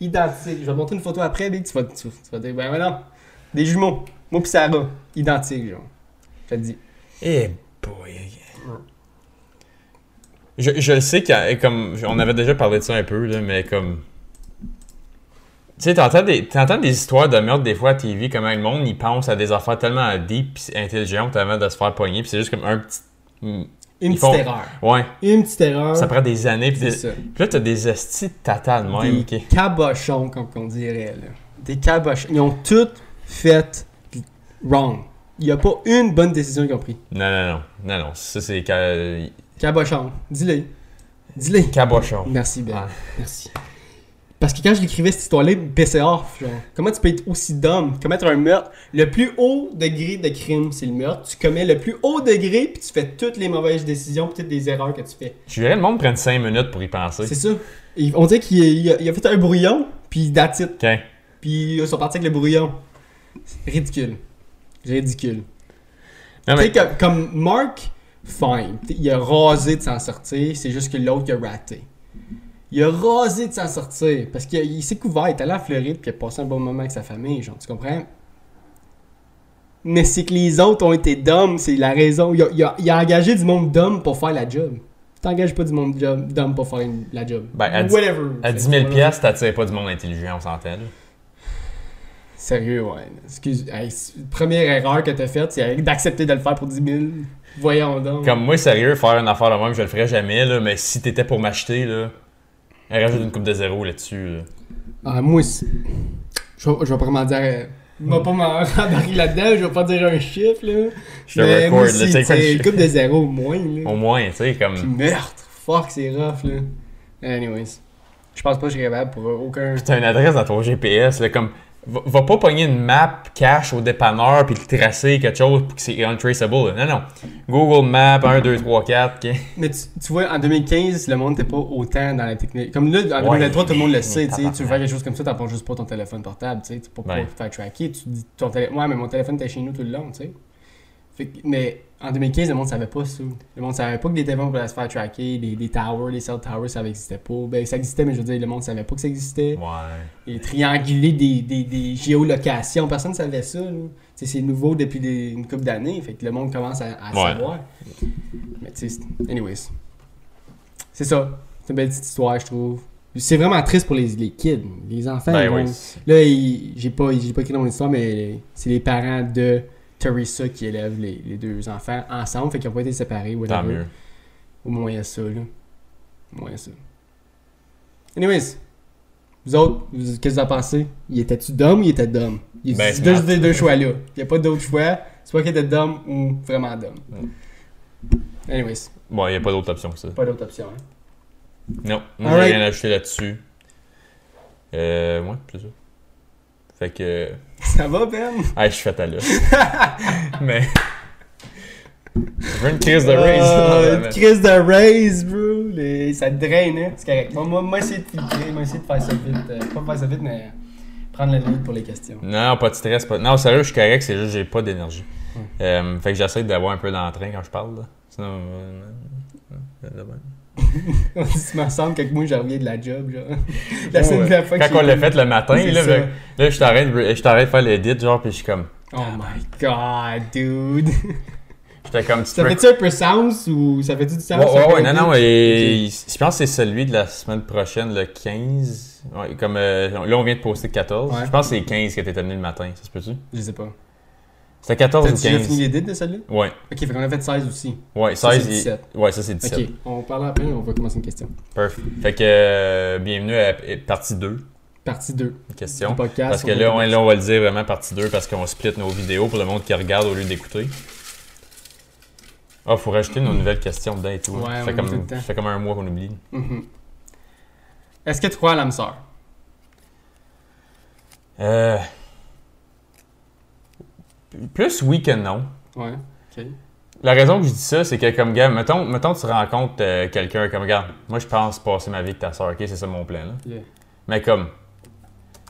Identique. Je vais te montrer une photo après, Big, tu vas, tu, tu vas dire, ben voilà. Des jumeaux. Moi pis Sarah. Identiques, genre. Je te dis. Eh boy. Je, je le sais qu'il comme on avait déjà parlé de ça un peu là, mais comme tu sais t'entends des t'entends des histoires de meurtre des fois à TV comment le monde il pense à des affaires tellement deep pis intelligentes avant de se faire pogner puis c'est juste comme un petit Une Ils petite font- erreur. ouais Une petite erreur. ça prend des années des- pis là t'as des estis de tata de même Des cabochons, comme on dirait, là. Des cabochons. Ils ont toutes fait wrong. Il n'y a pas une bonne décision qu'ils ont prise. non non non non non ça c'est ca- Cabochon. Dis-le. Dis-le. cabochon Merci, Ben. Ah. Merci. Parce que quand je l'écrivais cette histoire-là, il me pissait off. Genre. Comment tu peux être aussi dumb? Commettre un meurtre. Le plus haut degré de crime, c'est le meurtre. Tu commets le plus haut degré, puis tu fais toutes les mauvaises décisions, puis toutes les erreurs que tu fais. je dirais le monde prenne 5 minutes pour y penser C'est ça. Et on dirait qu'il il a, il a fait un brouillon, puis that's it. ok Puis ils sont partis avec le brouillon. Ridicule. Ridicule. non Tu sais, mais comme, comme Mark, fine. Il a rasé de s'en sortir, c'est juste que l'autre a raté. Il a rasé de s'en sortir parce qu'il il s'est couvert, il est allé en Floride puis il a passé un bon moment avec sa famille, genre, tu comprends? Mais c'est que les autres ont été dumb, c'est la raison. Il a, il a- il a engagé du monde dumb pour faire la job. Tu t'engages pas du monde dumb pour faire une- la job. Ben, à Whatever. à 10 000 piastres, t'attires pas du monde intelligent on s'entend. Sérieux, ouais. Excuse. hey, première erreur que t'as faite, c'est d'accepter de le faire pour 10 000. Voyons donc. Comme moi, sérieux, faire une affaire de même, je le ferais jamais, là, mais si t'étais pour m'acheter, là, rajoute une coupe de zéro là-dessus. là. Ah, moi aussi. Je vais, je vais vraiment dire. euh, Il va pas m'embarquer là-dedans, je vais pas dire un chiffre, là. Je te Mais record, moi c'est une coupe de zéro au moins, là. Au moins, tu sais, comme. Puis meurtre. Fuck, c'est rough, là. Anyways. Je pense pas que je suis capable pour aucun. T'as une adresse dans ton GPS, là, comme. Va, va pas pogner une map cache au dépanneur puis le tracer quelque chose pour que c'est untraceable. Non, non. Google Maps 1, 2, 3, 4. ok. Mais tu, tu vois, en 2015, le monde n'était pas autant dans la technique. Comme là, en Ouais. 2023, tout le monde le sait. Tu veux faire quelque chose comme ça, t'en prends juste pas ton téléphone portable. Tu tu peux pas Ouais. te faire tracker. Tu dis ton télé... Ouais, mais mon téléphone était chez nous tout le long. Tu sais. Mais en 2015, le monde savait pas ça. Le monde savait pas que des téléphones pouvaient se faire tracker, des, des towers, des cell towers, ça n'existait pas. Ben, ça existait, mais je veux dire, le monde savait pas que ça existait. Ouais. Et trianguler des, des, des géolocations, personne ne savait ça. C'est nouveau depuis des- une couple d'années, fait que le monde commence à, à Ouais. savoir. Mais tu sais, anyways. C'est ça. C'est une belle petite histoire, je trouve. C'est vraiment triste pour les, les kids, les enfants. Ben oui. Là, j'ai pas, pas écrit dans mon histoire, mais c'est les parents de Teresa qui élèvent les, les deux enfants ensemble, fait qu'ils ont pas été séparés. Tant whatever. mieux. Au moins, il y a ça, là. Au moins, ça. Anyways, vous autres, qu'est-ce que vous en pensez? Il était-tu dumb ou il était dumb? Il y a Ben, deux, smart. deux, deux choix là. Il n'y a pas d'autre choix. Soit qu'il était dumb ou vraiment dumb. Anyways, Bon, il n'y a pas d'autre option que ça. pas d'autre option. Hein? Non, moi j'ai rien à ajouter là-dessus. Euh, ouais, c'est ça. Fait que. Ça va, Ben? Ah, je suis l'os. Mais. Je veux une crise de raise. une crise de raise, bro. Les- Ça te draine, hein? C'est correct. Moi, moi, moi, essayer de filtrer, moi, essayer de faire ça vite. Euh, pas faire ça vite, mais prendre le lead pour les questions. Non, pas de stress. Pas... Non, sérieux, je suis correct, c'est juste que j'ai pas d'énergie. Hmm. Euh, fait que j'essaie d'avoir un peu d'entrain quand je parle. Là. Sinon. On tu me semble que moi, je reviens de la job, genre. La Ouais, fois que Quand on j'ai- l'a fait le matin, là, fait- là je t'arrête de, je t'arrête de faire l'édit, genre, puis je suis comme. Oh my god, dude. J'étais comme. Tu Ça peux- fait-tu un peu sens ou ça fait-tu du sens? Ouais, ouais, non, non, et je pense que c'est celui de la semaine prochaine, le 15. Ouais, comme euh, là, on vient de poster 14. Ouais. Je pense que c'est 15 qui était venu le matin, ça se peut-tu? Je sais pas. C'était 14 T'as ou déjà 15? fini l'édit de celle-là? Ouais, Ok, fait qu'on a fait 16 aussi. ouais, Ça, 16 c'est et- 17. Ouais, ça c'est 17. Ok, on parle après, on va commencer une question. Perfect. Fait que euh, bienvenue à partie 2, Partie 2 question. podcast. Parce que là on, là, on va le dire vraiment partie 2 parce qu'on split nos vidéos pour le monde qui regarde au lieu d'écouter. Ah, faut rajouter nos nouvelles questions dedans et tout. hein. Ouais, ça, fait tout comme, le temps. ça fait comme un mois qu'on oublie. Mhm. Est-ce que tu crois à l'âme sœur? Euh... Plus oui que non. Ouais. Ok. La raison que je dis ça, c'est que comme gars, mettons, mettons tu rencontres euh, quelqu'un comme regarde, moi je pense passer ma vie avec ta soeur, ok, c'est ça mon plan là. Yeah. Mais comme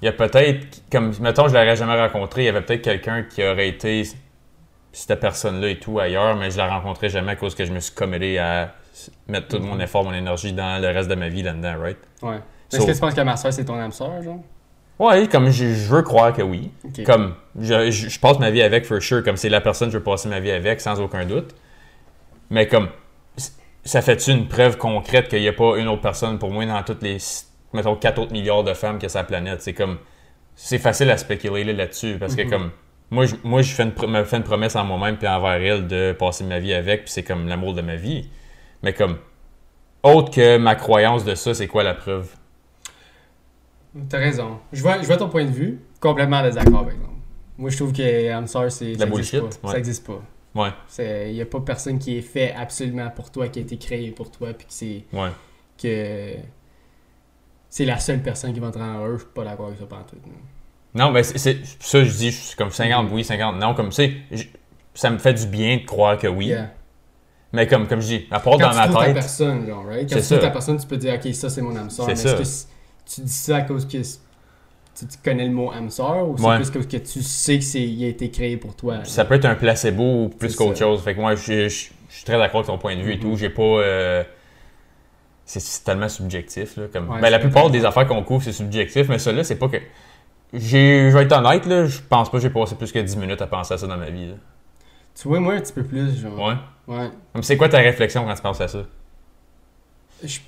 il y a peut-être comme mettons je l'aurais jamais rencontré, il y avait peut-être quelqu'un qui aurait été cette personne-là et tout ailleurs, mais je la rencontrerai jamais à cause que je me suis commédé à mettre tout mon effort, mon énergie dans le reste de ma vie là-dedans, right? Ouais. Est-ce que tu penses que ma soeur c'est ton âme sœur, genre? Ouais, comme je, je veux croire que oui. Comme je, je, je passe ma vie avec for sure, comme c'est la personne que je veux passer ma vie avec sans aucun doute. Mais comme ça fait-tu une preuve concrète qu'il n'y a pas une autre personne pour moi dans toutes les mettons 4 autres milliards de femmes que sa planète, c'est comme c'est facile à spéculer là, là-dessus parce que Mhm. comme moi je, moi je fais une, me fais une promesse en moi-même puis envers elle de passer ma vie avec puis c'est comme l'amour de ma vie. Mais comme autre que ma croyance de ça, c'est quoi la preuve? T'as raison. Je vois, je vois ton point de vue. Complètement désaccord, par exemple. Moi, je trouve que sœur, c'est. La ça existe bullshit, pas. ouais. Ça existe pas. Ouais, Il n'y a pas personne qui est fait absolument pour toi, qui a été créé pour toi, puis que c'est. ouais. que c'est la seule personne qui va te rendre heureux. Je suis pas d'accord avec ça pantoute. non. Non, mais c'est ça, je dis, je suis comme 50 oui, 50 non. Comme, tu sais, ça me fait du bien de croire que oui. Yeah. Mais comme, comme je dis, à part Quand dans tu ma trouves ta tête, personne, genre, right? Quand tu ta personne, tu peux dire, OK, ça, c'est mon âme sœur. Mais est-ce que tu dis ça à cause que tu, tu connais le mot âme sœur ou c'est Ouais. plus que, que tu sais que c'est il a été créé pour toi? ça peut être un placebo ou plus qu'autre chose. Fait que moi, je, je- je suis très d'accord avec ton point de vue et Mhm. tout. J'ai pas. euh, c'est- tellement subjectif. Là, comme... Ouais, ben, la plupart des affaires qu'on couvre, c'est subjectif, mais ça là, c'est pas que. J'ai, je vais être honnête, là, je pense pas que j'ai passé plus que 10 minutes à penser à ça dans ma vie. là. Tu vois, moi, un petit peu plus, genre. Ouais. Ouais. C'est quoi ta réflexion quand tu penses à ça? Je-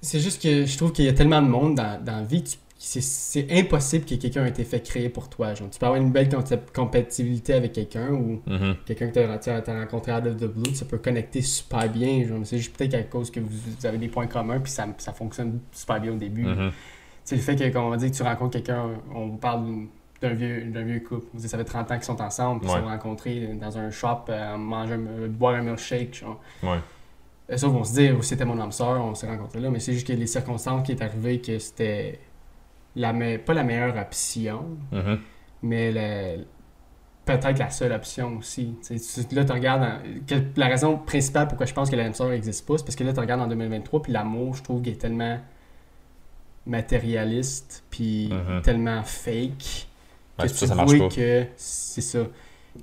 C'est juste que je trouve qu'il y a tellement de monde dans, dans la vie, tu- c'est- c'est impossible que quelqu'un ait été fait créer pour toi. Genre, tu peux avoir une belle com- compatibilité avec quelqu'un ou Mhm. quelqu'un que tu as, rencontré of the blue, ça peut connecter super bien. C'est juste peut-être à cause que vous, vous avez des points communs puis ça, ça fonctionne super bien au début. Mhm. C'est le fait que, quand on va dire que tu rencontres quelqu'un, on parle d'une d'un vieux, d'un vieux couple. Vous savez, ça fait 30 ans qu'ils sont ensemble, puis ils Ouais. se sont rencontrés dans un shop, euh, manger boire un milkshake. Genre. Ouais. Eux autres vont se dire, oh, c'était mon âme sœur, on s'est rencontrés là, mais c'est juste que les circonstances qui est arrivé que c'était la me- pas la meilleure option, Mhm. mais peut-être la seule option aussi. Tu là, tu regardes. en- que- la raison principale pourquoi je pense que l'âme sœur n'existe pas, c'est parce que là, tu regardes en 2023, puis l'amour, je trouve qu'il est tellement matérialiste, puis Mhm. tellement fake, que ça, tu ça vois que c'est ça.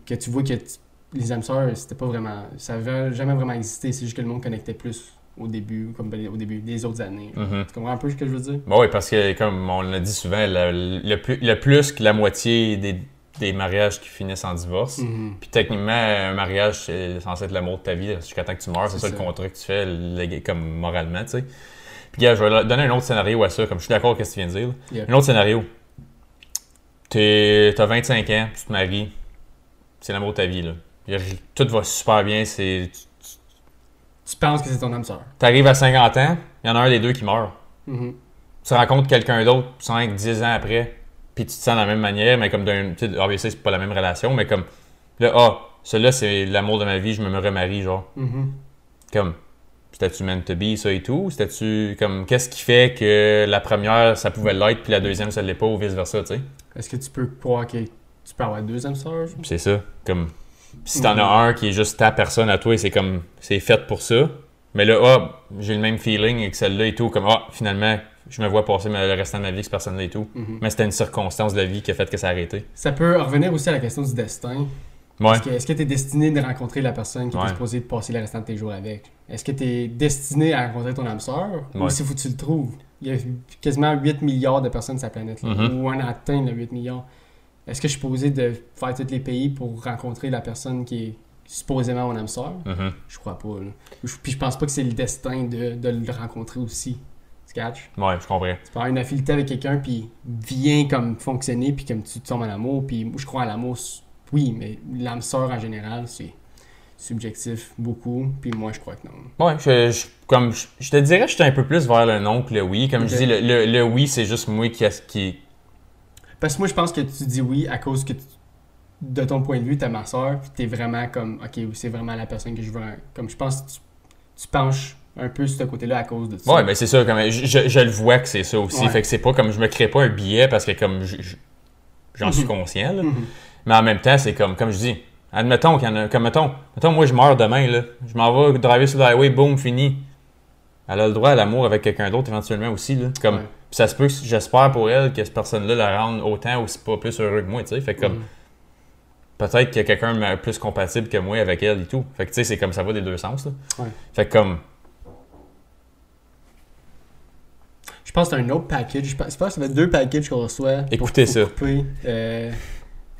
Que tu vois que tu- les âmes sœurs, c'était pas vraiment. Ça avait jamais vraiment existé, c'est juste que le monde connectait plus au début, comme ben, au début des autres années. Mhm. Tu comprends un peu ce que je veux dire? Bah oui, parce que, comme on l'a dit souvent, le, le plus, le plus que la moitié des, des mariages qui finissent en divorce. Mhm. Puis techniquement, un mariage, c'est censé être l'amour de ta vie jusqu'à temps que tu meurs. C'est ça, le contrat que tu fais, comme moralement, tu sais. Puis, gars, je vais donner un autre scénario à ça, comme je suis d'accord avec ce que tu viens de dire. Yeah. Un autre scénario. T'as 25 ans, tu te maries. C'est l'amour de ta vie, là. Tout va super bien. C'est... Tu penses que c'est ton âme sœur. T'arrives à 50 ans, il y en a un des deux qui meurt. Mhm. tu rencontres quelqu'un d'autre 5, 10 ans après, puis tu te sens de la même manière, mais comme d'un. Tu sais, c'est pas la même relation, mais comme. Là, ah, celui-là, c'est l'amour de ma vie, je me remarie, genre. Mhm. Comme. C'était-tu meant to be, ça et tout? C'était-tu. Comme. Qu'est-ce qui fait que la première, ça pouvait l'être, puis la deuxième, ça l'est pas, ou vice-versa, tu sais? Est-ce que tu peux croire que tu peux avoir deux âmes sœurs? C'est ça. Comme. Si t'en Mhm. as un qui est juste ta personne à toi, et c'est comme. C'est fait pour ça. Mais là, ah, j'ai le même feeling avec celle-là et tout. Comme, ah, finalement, je me vois passer le restant de ma vie avec cette personne-là et tout. Mhm. Mais c'était une circonstance de la vie qui a fait que ça a arrêté. Ça peut revenir aussi à la question du destin. Ouais. Est-ce que- tu es destiné de rencontrer la personne qui Ouais. est supposée de passer le restant de tes jours avec? Est-ce que tu es destiné à rencontrer ton âme sœur? Ou s'il faut que tu le trouves? Il y a quasiment 8 milliards de personnes sur la planète. Mhm. Ou on atteint le 8 milliards. Est-ce que je suis posé de faire tous les pays pour rencontrer la personne qui est supposément mon âme sœur? Mhm. Je crois pas. là. Je- Puis je pense pas que c'est le destin de, de le rencontrer aussi. Tu catches? Ouais, je comprends. Tu peux avoir une affinité avec quelqu'un, puis vient comme fonctionner, puis comme tu tombes en amour. Puis je crois à l'amour, oui, mais l'âme sœur en général, c'est subjectif beaucoup. Puis moi, je crois que non. Ouais, je, je- comme, je, je te dirais que j'étais un peu plus vers le non que le oui. Comme je dis, le, le- le oui, c'est juste moi qui, qui. Parce que moi, je pense que tu dis oui à cause que, tu- de ton point de vue, t'es ma sœur, puis t'es vraiment comme, ok, oui, c'est vraiment la personne que je veux. Comme je pense que tu, tu penches un peu sur ce côté-là à cause de ça. Ouais, mais c'est ça. Comme, je, je- je le vois que c'est ça aussi. Ouais. Fait que c'est pas comme je me crée pas un billet parce que comme je- je- j'en suis Mhm. conscient. là. Mhm. Mais en même temps, c'est comme, comme je dis, admettons qu'il y en a. Comme mettons, mettons, moi je meurs demain, là. Je m'en vais driver sur le highway, boum, fini. Elle a le droit à l'amour avec quelqu'un d'autre éventuellement aussi. Là. Comme, Ouais. Puis ça se peut que j'espère pour elle que cette personne-là la rende autant ou pas plus heureux que moi, tu sais. Fait que comme Mhm. peut-être qu'il y a quelqu'un de plus compatible que moi avec elle et tout. Fait que tu sais, c'est comme ça va des deux sens. Là. Ouais. Fait que comme. Je pense que c'est un autre package. Je pense, je pense que ça fait deux packages qu'on reçoit. Écoutez pour ça. couper. Euh,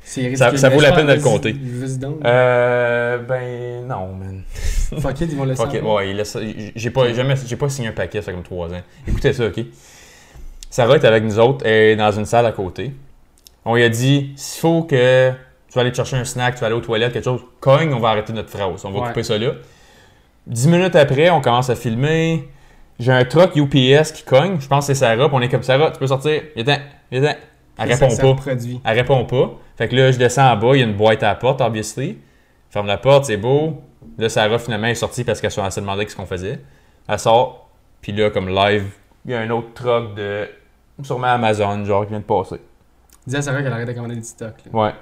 c'est Ça- ça vaut la peine de le compter. Donc. Euh. Ben non, man. Fuck it, ils vont le Ok, savoir. ouais, il laisse- j'ai pas, jamais, j'ai pas signé un paquet, ça fait comme trois ans. Écoutez ça, ok? Sarah est avec nous autres, elle est dans une salle à côté. On lui a dit, s'il faut que tu vas aller te chercher un snack, tu vas aller aux toilettes, quelque chose, cogne, on va arrêter notre phrase. On va Ouais. couper ça là. Dix minutes après, on commence à filmer. J'ai un truck UPS qui cogne. Je pense que c'est Sarah. Puis on est comme Sarah, tu peux sortir. Viens-t'en, viens-t'en. Elle répond ça pas. produit. Elle répond pas. Fait que là, je descends en bas, il y a une boîte à la porte, obviously. Ferme la porte, c'est beau. Là, Sarah, finalement, est sortie parce qu'elle s'est demandé ce qu'on faisait. Elle sort, puis là, comme live, il y a un autre truck de. Sûrement Amazon, genre, qui vient de passer. Dis à Sarah qu'elle arrête de commander du stock. là. Ouais.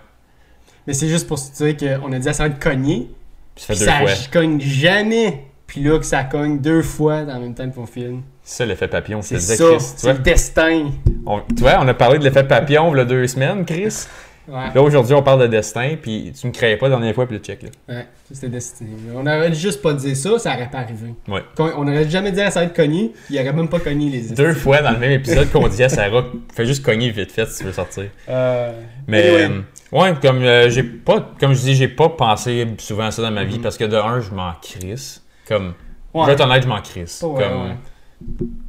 Mais c'est juste pour se dire qu'on a dit à Sarah de cogner. Puis ça Puis fait deux ça fois. cogne jamais. Puis là, que ça cogne deux fois dans le même temps qu'on filme. C'est ça, l'effet papillon. C'est C'est ça. C'est le destin. On, tu vois, on a parlé de l'effet papillon il y a deux semaines, Chris. Ouais. Là, aujourd'hui, on parle de destin, puis tu me créais pas la dernière fois, puis le check, là. Ouais, c'était destiné. On aurait juste pas dit ça, ça aurait pas arrivé. Ouais. On aurait jamais dit à Sarah de cogner, il aurait même pas cogné les Deux fois dans le même épisode qu'on dit à Sarah, fais juste cogner vite fait si tu veux sortir. Euh, Mais euh, ouais, comme euh, j'ai pas comme je dis, j'ai pas pensé souvent à ça dans ma vie Mhm. parce que de un, je m'en crisse. Comme je vais être honnête, je m'en crisse. Ouais, comme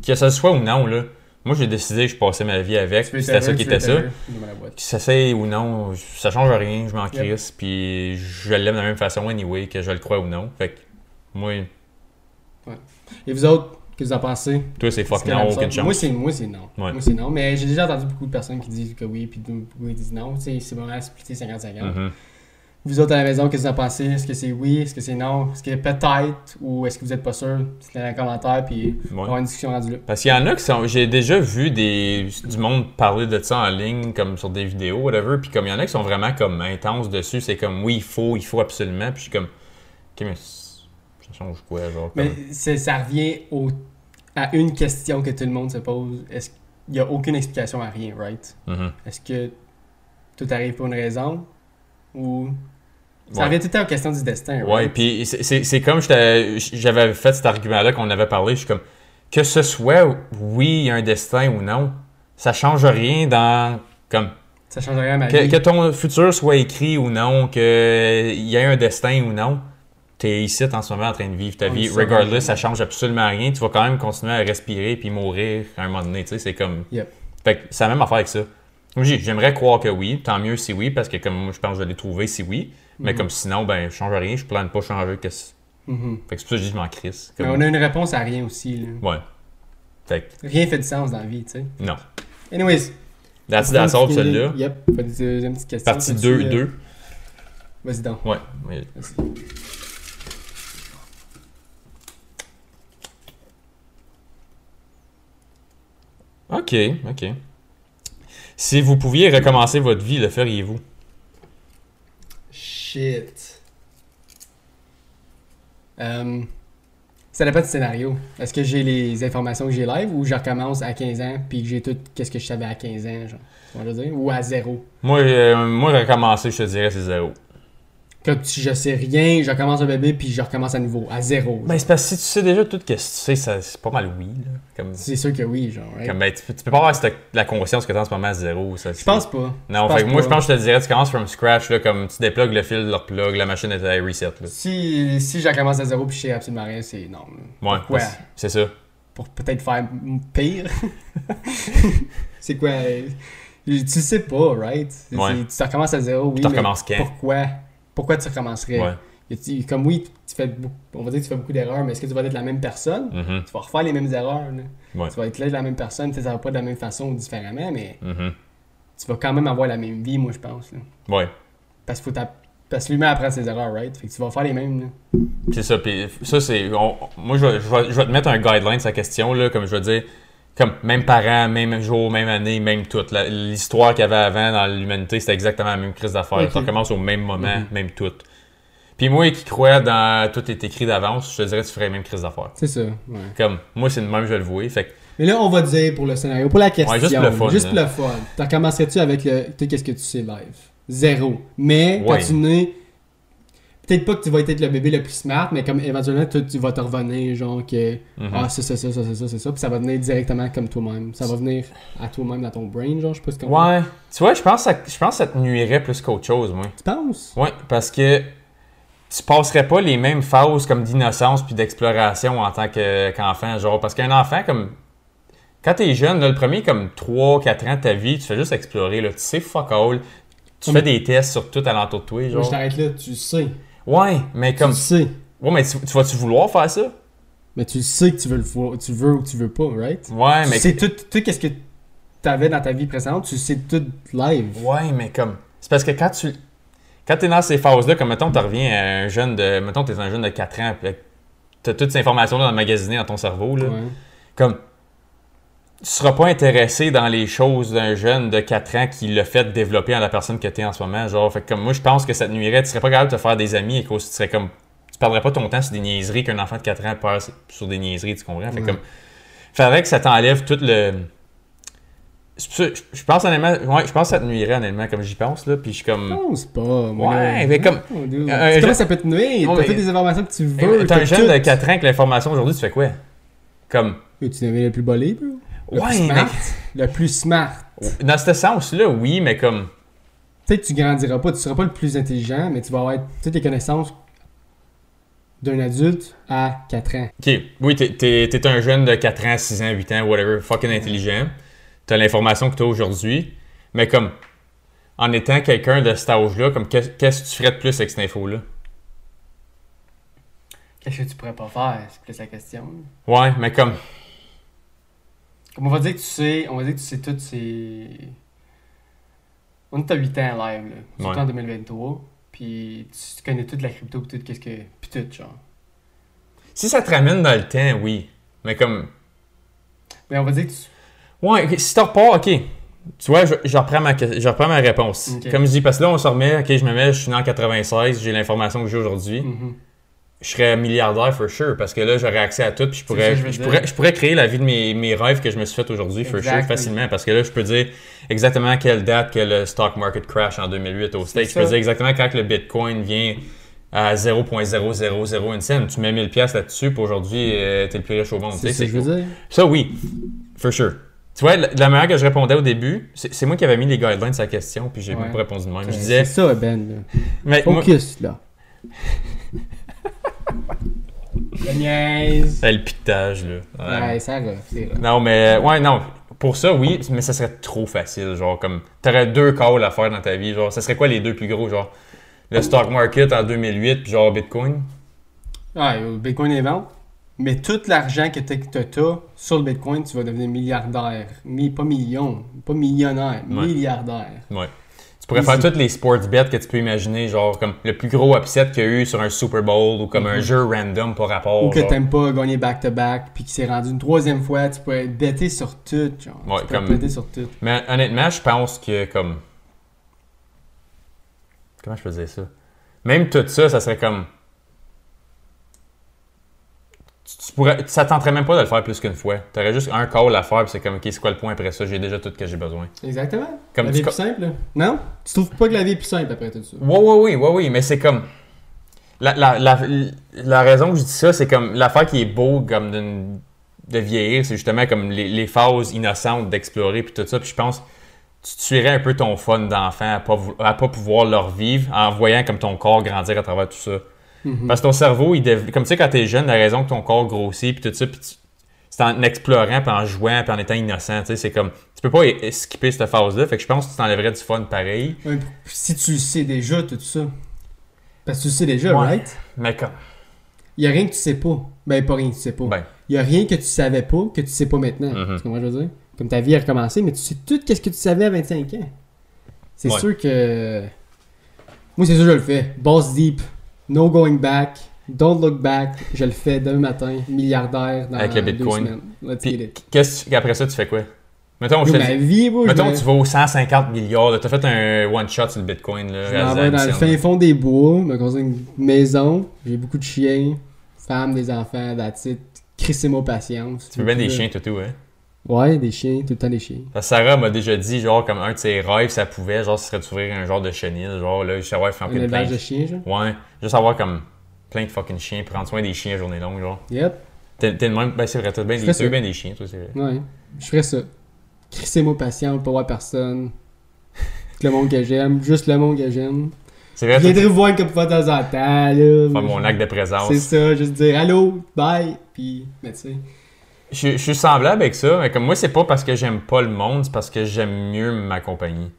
que ça soit ou non là. Moi, j'ai décidé que je passais ma vie avec, c'était ça qui était ça. Que ça soit ou non, ça change rien, je m'en Yep. crisse, puis je l'aime de la même façon anyway, que je le crois ou non. Fait que moi, Et vous autres, que vous en pensez? Toi, c'est fuck non, aucune chance. Moi, c'est moi, c'est non. Ouais. Moi, c'est non. Mais j'ai déjà entendu beaucoup de personnes qui disent que oui, puis beaucoup qui disent non. Tu sais, c'est vraiment splitté 50-50. Mhm. Vous autres à la maison, qu'est-ce que vous en pensez? Est-ce que c'est oui? Est-ce que c'est non? Est-ce que peut-être? Ou est-ce que vous êtes pas sûr? Dites-le dans les commentaires, puis on va avoir une discussion rendue là. Parce qu'il y en a qui sont. J'ai déjà vu des, du monde parler de ça en ligne, comme sur des vidéos, whatever. Puis comme il y en a qui sont vraiment comme intenses dessus, c'est comme oui, il faut, il faut absolument. Puis je suis comme. Ok, mais ça change quoi, genre? Mais comme- ça revient au- à une question que tout le monde se pose. Est-ce qu'il n'y a aucune explication à rien, right? Mhm. Est-ce que tout arrive pour une raison? Ou. Ça Ouais. revient tout le temps aux questions du destin, Ouais, right? puis c'est- comme j'avais fait cet argument-là qu'on avait parlé. Je suis comme. Que ce soit oui, il y a un destin ou non, ça change rien dans. Comme. Ça change rien à ma Que, vie. que ton futur soit écrit ou non, qu'il y ait un destin ou non, t'es ici en ce moment en train de vivre ta On vie. Regardless, ouais. ça change absolument rien. Tu vas quand même continuer à respirer puis mourir à un moment donné. Tu sais, c'est comme. Yep. Fait que c'est la même affaire avec ça. J'ai- J'aimerais croire que oui. Tant mieux si oui, parce que comme moi, je pense que je l'ai trouvé si oui. Mais Mhm. comme sinon, ben, je change rien. Je plane pas changer. Que... c- Mhm. Fait que c'est pour ça que je dis je m'en crisse. Mais on a une réponse à rien aussi. Là. Ouais. Fait que, Rien fait de sens dans la vie, tu sais. non. Anyways. That's the solve, celle-là. Yep. Pas de deuxième petite question. Partie T'as-tu, 2, euh, 2. Vas-y donc. Ouais. Ok, ok. Si vous pouviez recommencer votre vie, le feriez-vous? Shit. Euh, ça dépend du scénario. Est-ce que j'ai les informations que j'ai live ou je recommence à 15 ans puis que j'ai tout qu'est-ce que je savais à 15 ans, genre? Dire? Ou à zéro? Moi, euh, moi recommencer, je te dirais, c'est zéro. Comme si je sais rien, je recommence un bébé puis je recommence à nouveau, à zéro. Ben, c'est parce que si tu sais déjà tout ce que tu sais, ça- c'est pas mal oui. Là. Comme, C'est sûr que oui, genre. right? comme, ben, tu, peux, tu peux pas avoir cette- la conscience que tu en ce moment à zéro. Ça, Je pense pas. Non, fait pense que moi, pas. je pense que je te dirais, tu commences from scratch, là, comme tu déplugues le fil, le plug, la machine est à reset. Là. Si, si je recommence à zéro puis je sais absolument rien, c'est non. Ouais, Pourquoi? c'est ça. Pour peut-être faire pire? c'est quoi? Tu sais pas, right? Ouais. Tu recommences à zéro, oui. tu recommences quand? Pourquoi? Pourquoi tu recommencerais? Ouais. Comme oui, tu fais, beaucoup- on va dire que tu fais beaucoup d'erreurs, mais est-ce que tu vas être la même personne? Mhm, Tu vas refaire les mêmes erreurs. Ouais. Tu vas être là de la même personne, ça va pas de la même façon ou différemment, mais mhm. tu vas quand même avoir la même vie, moi, je pense. là. Ouais. Parce, t'a- Parce que lui-même apprend ses erreurs, right? Fait que tu vas faire les mêmes. C'est ça. Puis ça, c'est. moi, je vais, je, vais, je vais te mettre un guideline sur la question, là, comme je vais dire. Comme même parent, même jour, même année, même tout. L'histoire qu'il y avait avant dans l'humanité, c'était exactement la même crise d'affaires. Ça recommence au même moment, même tout. Puis moi qui crois dans tout est écrit d'avance, je te dirais que tu ferais la même crise d'affaires. C'est ça, ouais. Comme moi, c'est le même, je vais le vouer. Fait que Mais là, on va dire pour le scénario, pour la question. Ouais, juste pour le fun, Juste pour le fun. T'en commencerais-tu avec le. Tu sais, qu'est-ce que tu sais live? Zéro. Mais Ouais. quand tu nais. Peut-être pas que tu vas être le bébé le plus smart, mais comme éventuellement, tu vas te revenir, genre que. mhm. Ah, c'est ça, c'est ça, c'est ça, c'est ça. Puis ça va venir directement comme toi-même. Ça va venir à toi-même dans ton brain, genre, je sais pas Ouais. Tu vois, je pense, que ça, je pense que ça te nuirait plus qu'autre chose, moi. Tu penses? Ouais, parce que tu passerais pas les mêmes phases comme d'innocence puis d'exploration en tant que- qu'enfant, genre. Parce qu'un enfant, comme. Quand t'es jeune, là, le premier, comme 3-4 ans de ta vie, tu fais juste explorer, là. Tu sais fuck all. Tu fais des tests sur tout alentour de toi, Moi, genre. je t'arrête là, tu sais. Ouais, mais Tu comme. le sais. Ouais, mais tu, tu vas-tu vouloir faire ça? Mais tu le sais que tu veux le voir, tu veux ou tu veux pas, right? Ouais, mais. Tu sais tout, tout qu'est-ce que t'avais dans ta vie précédente, tu sais tout live. Ouais, mais comme. C'est parce que quand tu. Quand t'es dans ces phases-là, comme mettons, tu reviens à un jeune de. Mettons, t'es un jeune de 4 ans, puis t'as toutes ces informations-là emmagasinées dans ton cerveau, là. Ouais. Comme. Tu seras pas intéressé dans les choses d'un jeune de 4 ans qui l'a fait développer en la personne que t'es en ce moment. Genre, fait que comme moi, je pense que ça te nuirait. Tu serais pas capable de te faire des amis et que tu serais comme. Tu perdrais pas ton temps sur des niaiseries qu'un enfant de 4 ans perd sur des niaiseries, tu comprends? Fait que Ouais. comme. Faudrait que ça t'enlève tout le. Je pense honnêtement, ouais, je pense que ça te nuirait honnêtement, comme j'y pense là, puis je suis Je comme. pense pas. moi, Ouais, mais comme- Oh. Euh, Comment je- ça peut te nuire? T'as toutes les informations que tu veux. T'es un jeune de 4 ans avec l'information aujourd'hui, tu fais quoi? Comme. Et tu devais le plus bolé, bro. Le Ouais, plus mais- smart. Le plus smart. Dans ce sens-là, oui, mais comme. Peut-être que tu grandiras pas, tu seras pas le plus intelligent, mais tu vas avoir toutes les connaissances d'un adulte à 4 ans. Ok, oui, t'es- t'es t'es un jeune de 4 ans, 6 ans, 8 ans, whatever, fucking intelligent. T'as l'information que t'as aujourd'hui, mais comme. En étant quelqu'un de cet âge-là, comme qu'est- qu'est-ce que tu ferais de plus avec cette info-là? Qu'est-ce que tu pourrais pas faire? C'est plus la question. Ouais, mais comme. Comme on va dire que tu sais, on va dire que tu sais tout ces. On est à 8 ans en live, là. Surtout Ouais. en 2023. Puis tu connais toute la crypto, puis tout, qu'est-ce que. Puis tout, genre. Si ça te ramène dans le temps, oui. Mais comme. Mais on va dire que tu. Ouais, si tu repars, ok. Tu vois, je, je reprends, ma, que- je reprends ma réponse. Comme je dis, parce que là, on se remet, ok, je me mets, je suis né en 96, j'ai l'information que j'ai aujourd'hui. Mhm. Je serais milliardaire for sure, parce que là, j'aurais accès à tout, puis je pourrais, je pourrais, je pourrais créer la vie de mes, mes rêves que je me suis fait aujourd'hui, for sure, facilement, parce que là, je peux dire exactement à quelle date que le stock market crash en 2008 au States. Je peux dire exactement quand que le Bitcoin vient à 0.001 cent. Tu mets 1000 pièces là-dessus, puis aujourd'hui, euh, t'es le plus riche au monde. C'est ça que je veux dire. Ça, oui, for sure. Tu vois, la, manière que je répondais au début, c'est c'est moi qui avais mis les guidelines à la question, puis j'ai Ouais. même pas répondu de même. Je C'est disais, ça, Ben. là. mais moi, Focus, là. La niaise. c'est le pitage, là. Ouais. Ça vrai. Non, mais, ouais, non. Pour ça, oui, mais ça serait trop facile. Genre, comme, t'aurais deux calls à faire dans ta vie. Genre, ça serait quoi les deux plus gros? Genre, le stock market en 2008, puis genre Bitcoin? Ouais, Bitcoin est vente. Mais tout l'argent que t'as- que t'as sur le Bitcoin, tu vas devenir milliardaire. Mi- pas million, pas millionnaire, Ouais. milliardaire. Ouais. Tu pourrais faire toutes les sports bets que tu peux imaginer, genre comme le plus gros upset qu'il y a eu sur un Super Bowl ou comme un jeu random par rapport. Ou que t'aimes pas gagner back-to-back, puis qu'il s'est rendu une troisième fois, tu pourrais bêter sur tout, genre. Ouais, tu comme- bêter sur tout. Mais honnêtement, je pense que comme. Comment je faisais ça? Même tout ça, ça serait comme. Tu, pourrais, ça tenterait même pas de le faire plus qu'une fois. Tu aurais juste un call à faire, puis c'est comme, ok, c'est quoi le point après ça? J'ai déjà tout ce que j'ai besoin. Exactement. Comme la vie est plus simple. Non? Tu trouves pas que la vie est plus simple après tout ça? Ouais, ouais, oui, ouais, oui, mais c'est comme. La, la, la, la raison que je dis ça, c'est comme l'affaire qui est beau comme de vieillir, c'est justement comme les, les phases innocentes d'explorer puis tout ça. Puis je pense tu tuerais un peu ton fun d'enfant à pas, à pas pouvoir le revivre en voyant comme ton corps grandir à travers tout ça. Mhm. Parce que ton cerveau, il dév- comme tu sais, quand t'es jeune, la raison que ton corps grossit puis tout ça, puis tu- c'est en explorant, puis en jouant, puis en étant innocent. Tu sais, c'est comme, tu peux pas skipper cette phase-là. Fait que je pense que tu t'enlèverais du fun pareil. Ouais, si tu le sais déjà, tout ça. Parce que tu le sais déjà, Ouais. right? Mais comme, Il y a rien que tu sais pas. Ben, pas rien que tu sais pas. Ben. Il y a rien que tu savais pas que tu sais pas maintenant. Mhm. Tu comprends ce que je veux dire? Comme ta vie a recommencé, mais tu sais tout ce que tu savais à 25 ans. C'est Ouais. sûr que. Moi, c'est sûr que je le fais. Boss deep. No going back. Don't look back. Je le fais demain matin. Milliardaire dans Avec le deux Bitcoin. semaines. Let's Puis, get it. qu'est-ce qu'après ça, tu fais quoi? Mettons, je ma vie, mettons me- tu vaux 150 milliards, t'as fait un one-shot sur le Bitcoin. Là, je vais dans le fin fond des bois, me construire une maison. J'ai beaucoup de chiens, femmes, des enfants, that's it. Crissez-moi patience. Tu veux bien des là- chiens, tout, tout, hein? Ouais, des chiens, tout le temps des chiens. Parce que Sarah m'a déjà dit, genre, comme un de ses rêves, ça pouvait, genre, ce serait d'ouvrir un genre de chenil, genre, là, juste avoir Un fucking plein élevage de... de chiens, genre? Ouais, juste avoir comme plein de fucking chiens, prendre soin des chiens à journée longue, genre. Yep. T'es le même, ben c'est vrai, t'as bien Je des, bien des chiens, toi, c'est vrai. Ouais. Je ferais ça. Crissez-moi patience, pas voir personne. Tout le monde que j'aime, juste le monde que j'aime. C'est Je vrai, toi, viendrai vous voir comme fois de temps en temps, là. faire mon acte de présence. C'est ça, juste dire allô, bye, puis, mais tu sais. Je, je suis semblable avec ça, mais comme moi, c'est pas parce que j'aime pas le monde, c'est parce que j'aime mieux ma compagnie.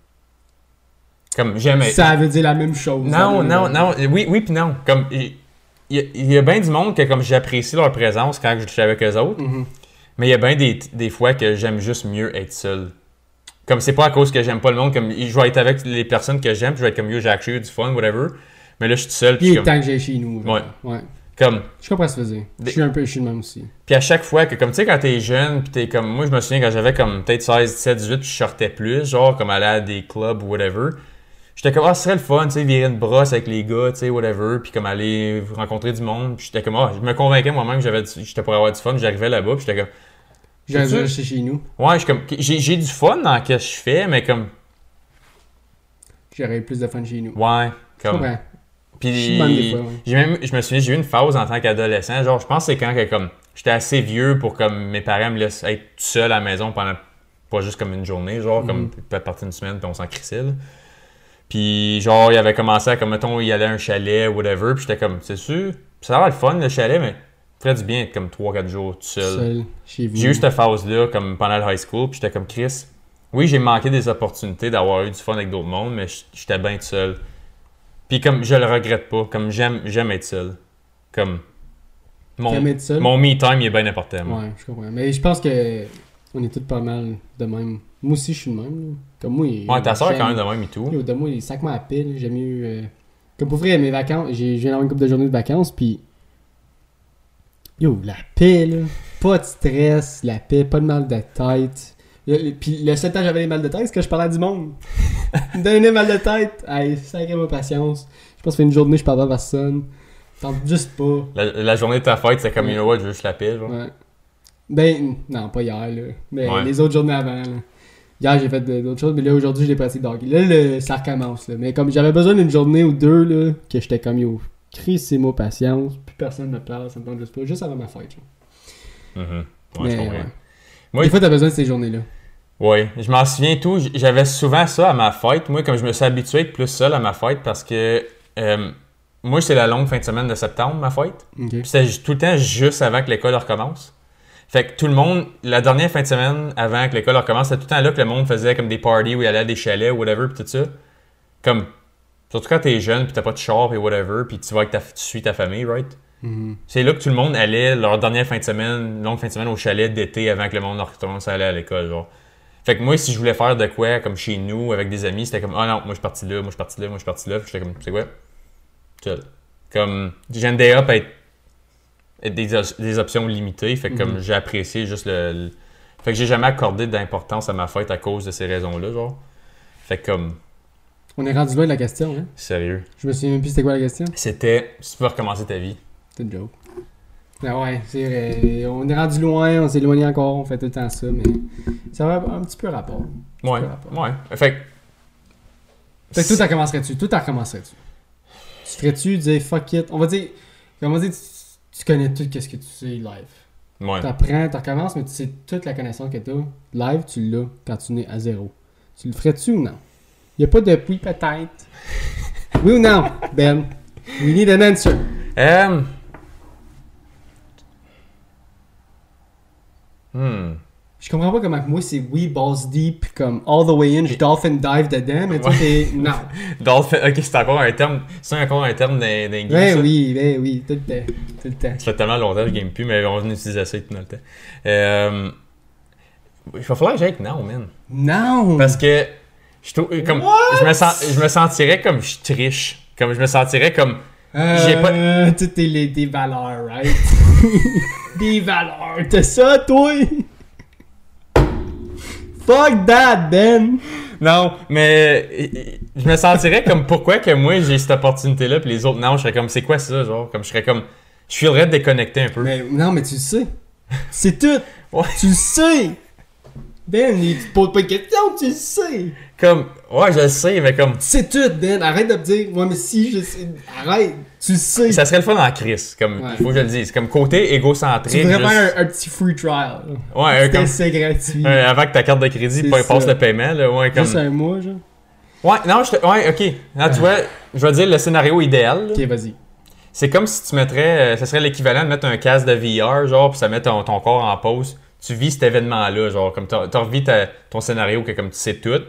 Comme, j'aime... Ça veut dire la même chose. Non, ça, non, non. Oui, oui, puis non. Comme, il y, a- il y a bien du monde que comme j'apprécie leur présence quand je suis avec eux autres, Mhm. mais il y a bien des, des fois que j'aime juste mieux être seul. Comme c'est pas à cause que j'aime pas le monde, comme je vais être avec les personnes que j'aime, je vais être comme mieux, j'ai eu du fun, whatever. Mais là, je suis tout seul, Puis il est comme, temps que j'aille chez nous. genre. Ouais. Comme, Je comprends ce que tu veux dire. Je suis un peu, suis le même aussi. puis à chaque fois que, comme tu sais, quand t'es jeune, puis t'es comme, moi je me souviens quand j'avais comme peut-être 16, 17, 18, puis je sortais plus, genre comme aller à des clubs ou whatever. J'étais comme, ah, ce serait le fun, tu sais, virer une brosse avec les gars, tu sais, whatever, puis comme aller rencontrer du monde. Puis j'étais comme, ah, je me convainquais moi-même que j'avais j'étais pour avoir du fun, j'arrivais là-bas, puis j'étais comme, Sais-tu- rester chez nous. ouais, comme, j'ai du fun dans ce que je fais, mais comme, J'aurais plus de fun chez nous. ouais, comme. Puis j'ai même, je me souviens, j'ai eu une phase en tant qu'adolescent, genre, je pense que c'est quand que, comme, j'étais assez vieux pour comme mes parents me laissent être tout seul à la maison pendant pas juste comme une journée, genre, comme Mhm. peut-être partir une semaine, puis on s'en crissait. Puis, genre, il avait commencé à, comme, mettons, il allait à un chalet, whatever, puis j'étais comme, c'est sûr, ça va être le fun, le chalet, mais ferait du bien être comme 3-4 jours tout seul. Seul. J'ai eu cette phase-là, comme pendant le high school, puis j'étais comme Chris. Oui, j'ai manqué des opportunités d'avoir eu du fun avec d'autres mondes, mais j'étais bien tout seul. Puis comme je le regrette pas, comme j'aime j'aime être seul. Comme Mon, tout seul? mon me time, il est bien important. moi. Ouais, je comprends. Mais je pense que on est tous pas mal de même. Moi aussi, je suis de même. là. Comme moi, il- Ouais, ta soeur est quand même de même et tout. Yo, de moi, il sac ma pile. J'aime mieux. euh, Comme pour vrai, mes vacances, j'ai j'ai une couple de journées de vacances, puis. Yo, la paix, là. Pas de stress, la paix, pas de mal de tête. Puis le seul temps que j'avais des mal de tête, c'est que je parlais à du monde. Donnait mal de tête. Hey, sacré ma patience. Je pense que une journée, je parle pas à personne. Tente juste pas. La, la journée de ta fête, c'est comme, Ouais. you know what, je veux juste la genre. Ouais. Ben, non, pas hier, là. Mais Ouais. les autres journées avant, là. Hier, j'ai fait d'autres choses, mais là, aujourd'hui, je l'ai pratiqué hockey. Là, le, ça recommence, là. Mais comme j'avais besoin d'une journée ou deux, là, que j'étais comme, yo, crissez-moi patience, plus personne me parle, ça me tente juste pas, juste avant ma fête, là. Mhm. Ouais, Mais, je comprends. ouais. Moi, Des fois, t'as besoin de ces journées-là. Oui, je m'en souviens tout. J'avais souvent ça à ma fête. Moi, comme je me suis habitué à être plus seul à ma fête parce que euh, moi, c'est la longue fin de semaine de septembre, ma fête. Puis c'était tout le temps juste avant que l'école recommence. Fait que tout le monde, la dernière fin de semaine avant que l'école recommence, c'était tout le temps là que le monde faisait comme des parties où il allait à des chalets ou whatever, puis tout ça. Comme, surtout quand t'es jeune, puis t'as pas de char, et whatever, puis tu vas avec ta, tu suis ta famille, right? Mhm. C'est là que tout le monde allait leur dernière fin de semaine, longue fin de semaine au chalet d'été avant que le monde recommence à aller à l'école, genre. Fait que moi, si je voulais faire de quoi, comme chez nous, avec des amis, c'était comme, ah non, moi je suis parti là, moi je suis parti là, moi je suis parti là. J'étais comme, c'est quoi? Chill. Comme, j'aime day up être, être des, des options limitées. Fait que comme Mhm. j'ai apprécié juste le, le- Fait que j'ai jamais accordé d'importance à ma fête à cause de ces raisons-là, genre. Fait que comme, On est rendu loin de la question, hein? sérieux. Je me souviens même plus c'était quoi la question. C'était, si tu veux recommencer ta vie. C'est une joke. Ah ouais, c'est vrai. On est rendu loin, on s'est éloigné encore, on fait tout le temps ça, mais ça va un petit peu rapport. Ouais, peu rapport. ouais. Fait que. Fait que toi, t'en commencerais-tu? Toi, t'en recommencerais-tu? Tu ferais-tu dire fuck it? On va dire, on va dire, tu, tu connais tout ce que tu sais live. Ouais. T'apprends, tu recommences, mais tu sais toute la connaissance que t'as. Live, tu l'as quand tu nais à zéro. Tu le ferais-tu ou non? Y a pas de oui, peut-être. oui ou non, Ben? We need an answer. Euh... Hmm. Je comprends pas comment que moi c'est oui, balls deep, comme all the way in, je dolphin dive dedans, mais toi t'es. Non. Dolphin, ok, c'est encore un terme. C'est encore un terme d'un game. Ben ça. oui, ben oui, tout le temps. Tout le temps. Ça fait tellement longtemps que je game plus, mais on utilisait ça tout le temps. Euh... Il va falloir que j'aille avec non, man. Non! Parce que je, trouve- comme, je, me sens, je me sentirais comme je triche. Comme je me sentirais comme. j'ai pas- Euh, Tout est les, des valeurs, right? des valeurs. T'as ça, toi? Fuck that, Ben! Non, mais euh, je me sentirais comme pourquoi que moi j'ai cette opportunité-là, puis les autres non. Je serais comme c'est quoi ça, genre? Comme je serais comme. Je filerais déconnecté un peu. Mais, non, mais tu le sais. C'est tout. Ouais. Tu le sais. Ben, il te pose pas de questions, tu le sais. Comme, ouais, je le sais, mais comme. C'est tout, Ben. Arrête de me dire, ouais, mais si, je sais. Arrête. Tu le sais. Ça serait le fun en crise, comme, Ouais. il faut que je le dise. Comme côté égocentrique. tu juste- faire un, un petit free trial. Ouais, un comme. essai gratuit. un- avant que ta carte de crédit passe ça. le paiement, là, ouais, comme. Juste un mois, genre. Ouais, non, je te... Ouais, ok. Là, tu vois, je vais dire le scénario idéal. là. Ok, vas-y. C'est comme si tu mettrais. euh, Ça serait l'équivalent de mettre un casque de VR, genre, puis ça met ton, ton corps en pause. Tu vis cet événement-là, genre, comme tu revis ta- ton scénario que comme tu sais tout.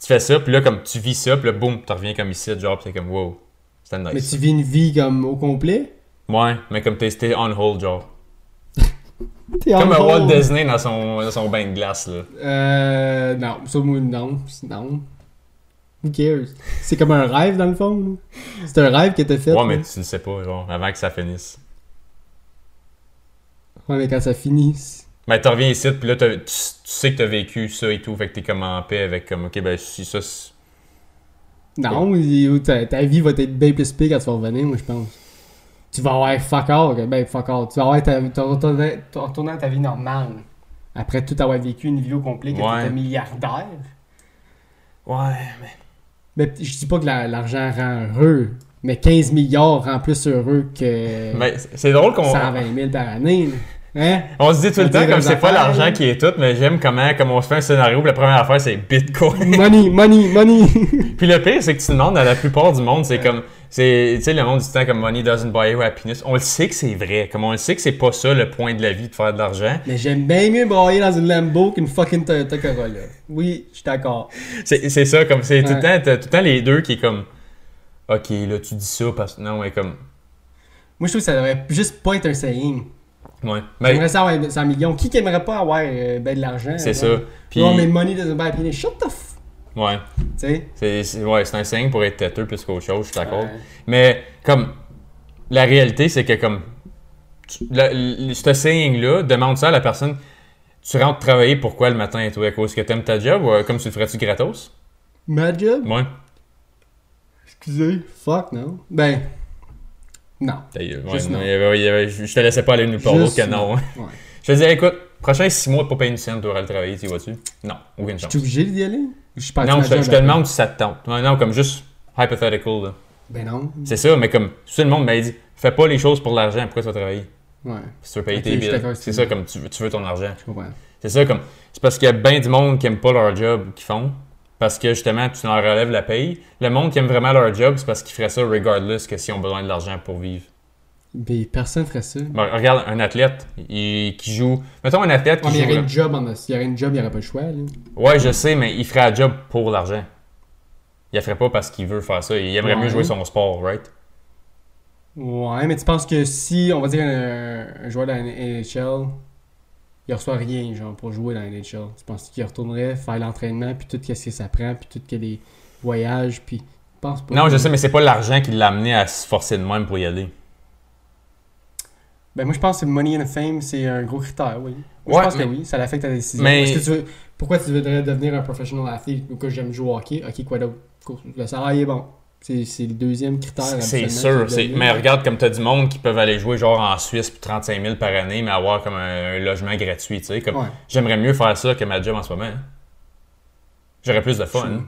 Tu fais ça, puis là, comme tu vis ça, puis là, boum, tu reviens comme ici, genre, puis c'est comme, wow, c'était nice. Mais tu vis une vie comme au complet? Ouais, mais comme t'es on hold, genre. T'es Comme un Walt. Disney dans son, dans son bain de glace, là. Euh. Non, ça, moi, non. Non. Who cares? C'est comme un rêve, dans le fond. C'est un rêve que t'as fait. Ouais, là. mais tu le sais pas, genre, avant que ça finisse. Ouais, mais quand ça finit. c'est- Mais tu reviens ici, puis là, tu, tu sais que t'as vécu ça et tout, fait que t'es comme en paix avec, comme, ok, ben, si ça, Non, il- ta, ta vie va être bien plus pire quand tu vas revenir, moi, je pense. Tu vas avoir fuck all. Ben, fuck all. Tu vas avoir ta, tu retourner, tu à ta vie normale. Après tout avoir vécu une vie au complet, que Ouais. t'étais milliardaire. Ouais, mais. Mais je dis pas que la- l'argent rend heureux. Mais 15 milliards rend plus heureux que Mais c'est- c'est drôle qu'on 120 000 par année. Hein? on se dit tout le temps comme c'est pas l'argent là. qui est tout, mais j'aime comment comme on se fait un scénario, puis la première affaire c'est Bitcoin. money, money, money. puis le pire c'est que tu demandes à la plupart du monde, c'est comme c'est tu sais le monde du temps comme money doesn't buy you happiness. On le sait que c'est vrai, comme on le sait que c'est pas ça le point de la vie de faire de l'argent. Mais j'aime bien mieux brailler dans une Lambo qu'une fucking Toyota Corolla. Oui, je suis d'accord. C'est c'est ça comme c'est tout le temps tout le temps les deux qui est comme OK, là tu dis ça parce que non, mais comme Moi, je trouve que ça devrait juste pas être un saying. Ouais. Mais J'aimerais ça avoir 100 millions. Qui qui aimerait pas avoir euh, ben de l'argent? c'est ça. Puis, Non, mais money doesn't buy happiness. Shut the f... ouais. Tu sais? C'est, ouais, c'est un signe pour être têteux plus qu'autre chose, je suis d'accord. Ouais. Mais comme la réalité, c'est que comme tu- la- l- ce saying-là, demande ça à la personne. Tu rentres travailler pourquoi le matin, toi, à cause que t'aimes ta job ou euh, comme tu le ferais-tu gratos? Ma job? Ouais. Excusez. Fuck, non. Ben. Non. Gueule. Ouais, Juste non, non. il y avait- il y avait- je te laissais pas aller nulle part d'autre que non. Ouais. Je te disais, écoute, prochain 6 mois, pas payer une scène, tu auras le travailler, tu y vas-tu? Non, aucune Je chance. suis obligé d'y aller? Je pas Non, je te, je te demande si ça te tente. Ouais, non, comme juste hypothetical. Là. Ben non. C'est ça, mais comme tout le monde m'a dit, fais pas les choses pour l'argent, pourquoi tu vas travailler? Ouais. Si tu veux payer tes billes. C'est ça. comme tu veux, tu veux ton argent. Je comprends. C'est ça, comme. C'est parce qu'il y a bien du monde qui aime pas leur job qu'ils font. Parce que justement, tu leur relèves la paye. Le monde qui aime vraiment leur job, c'est parce qu'ils feraient ça regardless que s'ils ont besoin de l'argent pour vivre. Ben, personne ferait ça. Regarde, un athlète il- qui joue. Mettons un athlète Ouais, qui mais il y aurait une job en S'il y aurait une job, il n'y aurait pas le choix, là. Ouais, je sais, mais il ferait un job pour l'argent. Il le ferait pas parce qu'il veut faire ça. Il aimerait Ouais. mieux jouer son sport, right? Ouais, mais tu penses que si, on va dire, un, un joueur de la NHL, il reçoit rien, genre, pour jouer dans la NHL, tu penses qu'il retournerait faire l'entraînement, puis tout ce que ça prend, puis tout que les voyages, puis... Pense pas. Non, je sais, mais c'est pas l'argent qui l'a amené à se forcer de même pour y aller. Ben, moi, je pense que money and fame, c'est un gros critère, oui. Moi, Ouais, je pense mais- que oui, ça affecte ta décision. Mais- Est-ce que tu veux... Pourquoi tu voudrais devenir un professional athlete ou que j'aime jouer au hockey? Ok, quoi d'autre? Le salaire est bon. C'est le deuxième critère. C'est sûr. Mais regarde, comme t'as du monde qui peuvent aller jouer genre en Suisse pour 35 000 par année, mais avoir comme un, un logement gratuit, tu. Comme, Ouais. J'aimerais mieux faire ça que ma job en ce moment. hein. J'aurais plus de fun.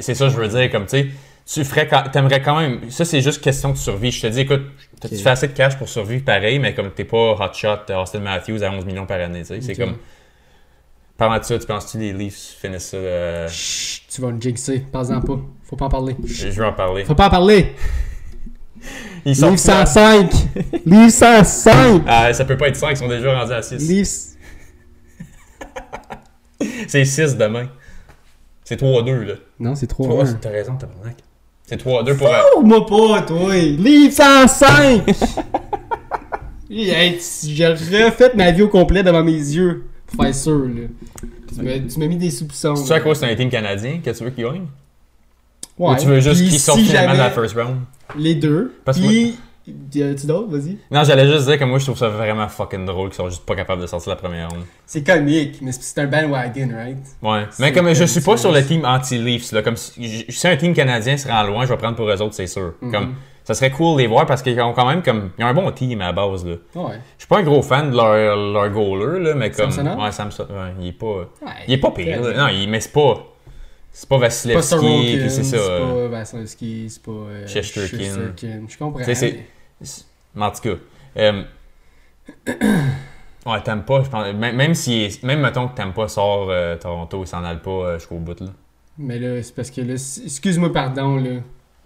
C'est- ça que je veux dire, comme tu sais, tu ferais quand, t'aimerais quand même, ça c'est juste question de survie. Je te dis, écoute, tu fais assez de cash pour survivre pareil, mais comme t'es pas hot shot Austin Matthews à 11 millions par année, tu sais, c'est comme, parlant de ça, tu penses-tu les Leafs finissent ça, euh, Chut, tu vas me jinxer. Parle-en pas. Faut pas en parler. je vais en parler. Faut pas en parler. Ils sont Livre 105. Livre 105. Ah, ça peut pas être 5, ils sont déjà rendus à 6. Livre... C'est 6 demain. C'est 3-2, là. Non, c'est 3 Trois- T'as raison, t'as C'est 3-2 pour... euh, Oh, moi pas, toi. Livre 105. hey, j'ai refait ma vie au complet devant mes yeux. Pour faire sûr, là. Tu m'as- Tu mis des soupçons. À là. cause que c'est un team canadien que tu veux qu'ils gagnent? Ouais. Ou tu veux juste sortent si finalement de la first round? Les deux. Parce Puis... Y a-tu d'autres? Vas-y. Non, j'allais juste dire que moi, je trouve ça vraiment fucking drôle qu'ils sont juste pas capables de sortir la première ronde. C'est comique, mais c'est un bandwagon, right? Ouais. Mais comme je suis pas sur le team anti-Leafs, là, comme si, un team canadien se rend loin, je vais prendre pour eux autres, c'est sûr. Mhm. Comme, ça serait cool de les voir parce qu'ils ont quand même comme, ils ont un bon team à la base, là. Ouais. Je suis pas un gros fan de leur, leur goaler, là, mais comme, Samsonov? ouais, Samson, ouais, il est pas, Ouais, il est pas pire, là. Non, il, mais c'est pas, c'est pas Vasilevski, puis c'est ça. C'est pas Vasilevski, c'est pas euh. Shesterkin. Je comprends. Tu sais, c'est- Mais en tout cas, euh, ouais, t'aimes pas, je pense, même, même si, même mettons que t'aimes pas sort euh, Toronto, il s'en aille pas euh, jusqu'au bout, là. Mais là, c'est parce que là, excuse-moi, pardon, là.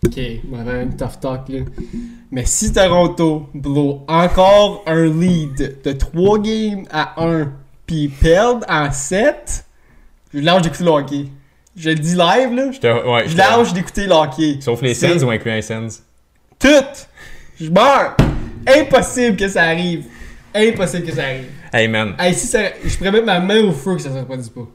Ok, on va une tough talk, là. Mais si Toronto blow encore un lead de 3 games à 1, puis perdent en 7, je lâche d'écouter le hockey. Je le dis live, là. Je ouais, Je lâche d'écouter le hockey. Sauf les Sens ou incluant les Sens? Tout! Je meurs! Impossible que ça arrive! Impossible que ça arrive. Hey man, Hey, si ça, je pourrais mettre ma main au feu que ça se reproduise pas.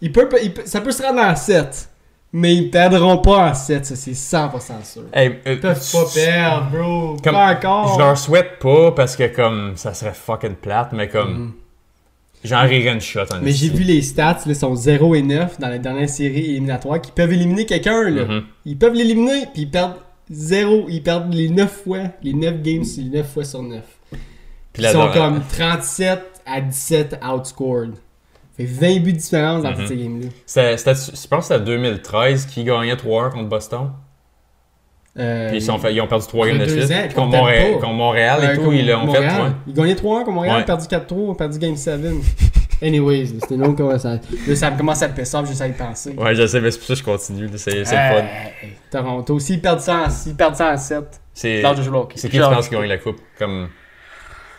Il peut, il peut- ça peut se rendre en 7, mais ils perdront pas en 7, ça c'est 100% sûr. hey, euh, Ils peuvent pas perdre, bro. Comme- pas encore. je leur souhaite pas parce que comme ça serait fucking plate, mais comme Mhm. j'en rirais une shot en Mais j'ai vu les stats, ils sont 0 et 9 dans les dernières séries éliminatoires qui peuvent éliminer quelqu'un. là. Mhm. Ils peuvent l'éliminer, puis ils perdent 0. Ils perdent les 9 fois. Les 9 games, c'est les 9 fois sur 9. Puis Ils sont comme 37 à 17 outscored. Fait 20 buts de différence dans Mhm. toutes ces games-là. je pense que c'était 2013 qui gagnait 3-1 contre Boston. Euh, Puis ils, sont fait- ils ont perdu 3 games de suite. ans, Puis contre, Montréal, contre Montréal et euh, tout, ils l'ont fait. Ouais. Ils gagnaient 3-1 contre Montréal, Ouais. perdu 4-3, perdu Game 7. Anyways, c'était une autre conversation. Là, ça me commence à me pisser, juste à y penser. Ouais, je sais, mais c'est pour ça que je continue. C'est Euh, le fun. Toronto, s'ils perdent ça en, s'ils perdent ça en 7, C'est de jouer c'est qui tu penses qui gagne la coupe Comme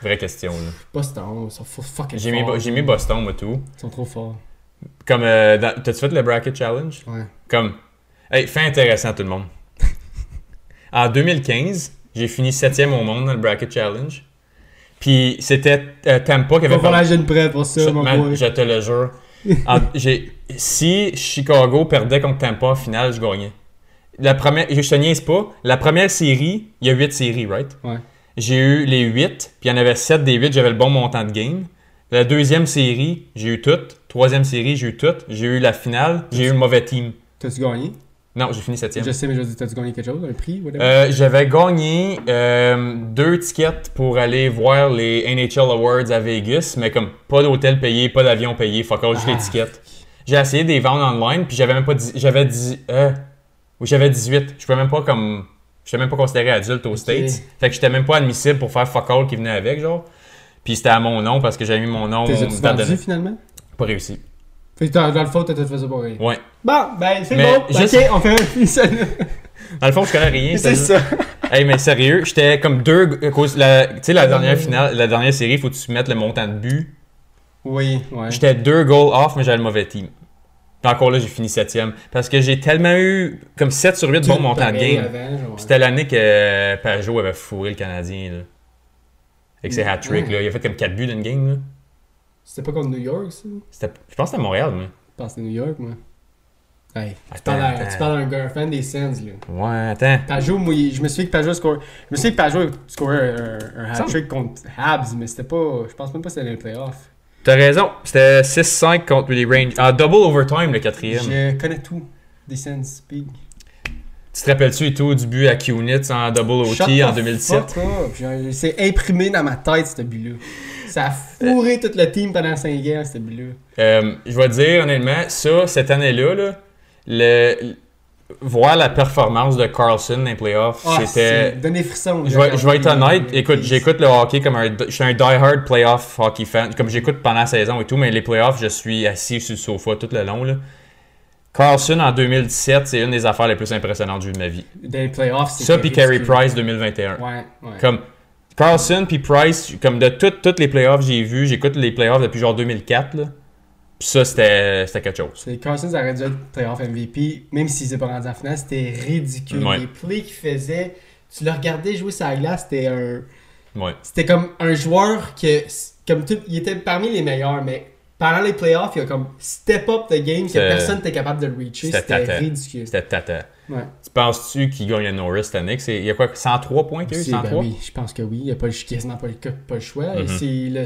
vraie question. là. Boston, ils sont fu- fucking J'ai mis, forts. j'ai mis Boston, moi, tout. Ils sont trop forts. Comme, euh, dans- t'as-tu fait le Bracket Challenge? Ouais. Comme, hey, fait intéressant tout le monde. en 2015, J'ai fini septième au monde dans le Bracket Challenge. Puis c'était euh, Tampa qui avait Faut faire la jeune prêt pour ça, je, mon man, boy. je te le jure. En- j'ai- si Chicago perdait contre Tampa en finale, je gagnais. La première, je te niaise pas, la première série, il y a 8 séries, right? Ouais. J'ai eu les 8, puis il y en avait 7 des 8, j'avais le bon montant de game. La deuxième série, j'ai eu toutes. Troisième série, j'ai eu toutes. J'ai eu la finale, j'ai eu le mauvais team. T'as-tu gagné? Non, j'ai fini septième. Je sais, mais je dire, t'as-tu gagné quelque chose? Un prix? Euh, J'avais gagné euh, deux tickets pour aller voir les NHL Awards à Vegas, mais comme pas d'hôtel payé, pas d'avion payé, fuck all, juste Ah. les tickets. J'ai essayé de les vendre online, puis j'avais même pas j'avais dix- euh, oui, j'avais 18. Je pouvais même pas comme j'étais même pas considéré adulte aux States. Fait que j'étais même pas admissible pour faire fuck all qui venait avec genre. Puis c'était à mon nom parce que j'avais mis mon nom T'es vendu finalement? pas réussi. Fait que dans, dans le fond, t'as tout fait ça pour rien. Ouais. Bon, ben c'est bon. juste- Ok, on fait un. Dans le fond, je connais rien. C'est ça. Hey, mais sérieux, j'étais comme deux. Tu sais, la dernière finale, la dernière série, faut que tu mettes le montant de but. Oui, ouais. J'étais deux goals off, mais j'avais le mauvais team. Encore là, j'ai fini septième. Parce que j'ai tellement eu comme 7 sur 8 Tout bons montants de game. C'était l'année que Pajot avait fourré le Canadien. Là. Avec ses hat-tricks. Là. Il a fait comme 4 buts d'une game. Là. C'était pas contre New York, ça? C'était- Je pense que c'était Montréal, mais. Je pense que c'était New York, moi. Hey, tu parles, à, attends. tu parles à un gars, un fan des Sens, là. Ouais, attends. Pajot, moi, je me souviens que Pajot score... Je me souviens que Pajot scorait un, un hat-trick contre Habs, mais c'était pas... Je pense même pas que c'était les playoffs. T'as raison, c'était 6-5 contre les Rangers. En double overtime, le quatrième. Je connais tout des Sens, big. Tu te rappelles-tu et tout du but à Kunitz en double OT en the 2017? fuck up. Genre, C'est imprimé dans ma tête, ce but-là. Ça a fourré tout le team pendant 5 ans, ce but-là. Euh, je vais te dire honnêtement, ça, cette année-là, là, le, voir la performance de Carlson dans les playoffs, Ah, c'était. c'est- Donne des frissons. Je vais, je vais être honnête, écoute, j'écoute le hockey comme un. Je suis un die-hard playoff hockey fan. Comme j'écoute pendant la saison et tout, mais les playoffs, je suis assis sur le sofa tout le long. Là. Carlson en 2017, c'est une des affaires les plus impressionnantes de ma vie. Les playoffs, c'est Ça, puis Carey. Price 2021. Ouais, ouais. Comme Carlson puis Price, comme de toutes les playoffs que j'ai vu, j'écoute les playoffs depuis genre 2004. Là. Puis ça, c'était c'était quelque chose. Carson, aurait dû être playoff MVP, même s'il s'est pas rendu en finale, c'était ridicule. Ouais. Les plays qu'il faisait, tu le regardais jouer sur la glace, c'était un. Ouais. C'était comme un joueur que. Comme tout, il était parmi les meilleurs, mais pendant les playoffs, il a comme step up the game que personne n'était capable de reacher. C'était ridicule. C'était tata. Ouais. Tu penses-tu qu'il gagne le Norris cette année? Il y a quoi? 103 points qu'il y a eu? C'est- 103? ben oui, je pense que oui. Il n'y a pas, le- quasiment pas le, pas le choix. Mhm. C'est le.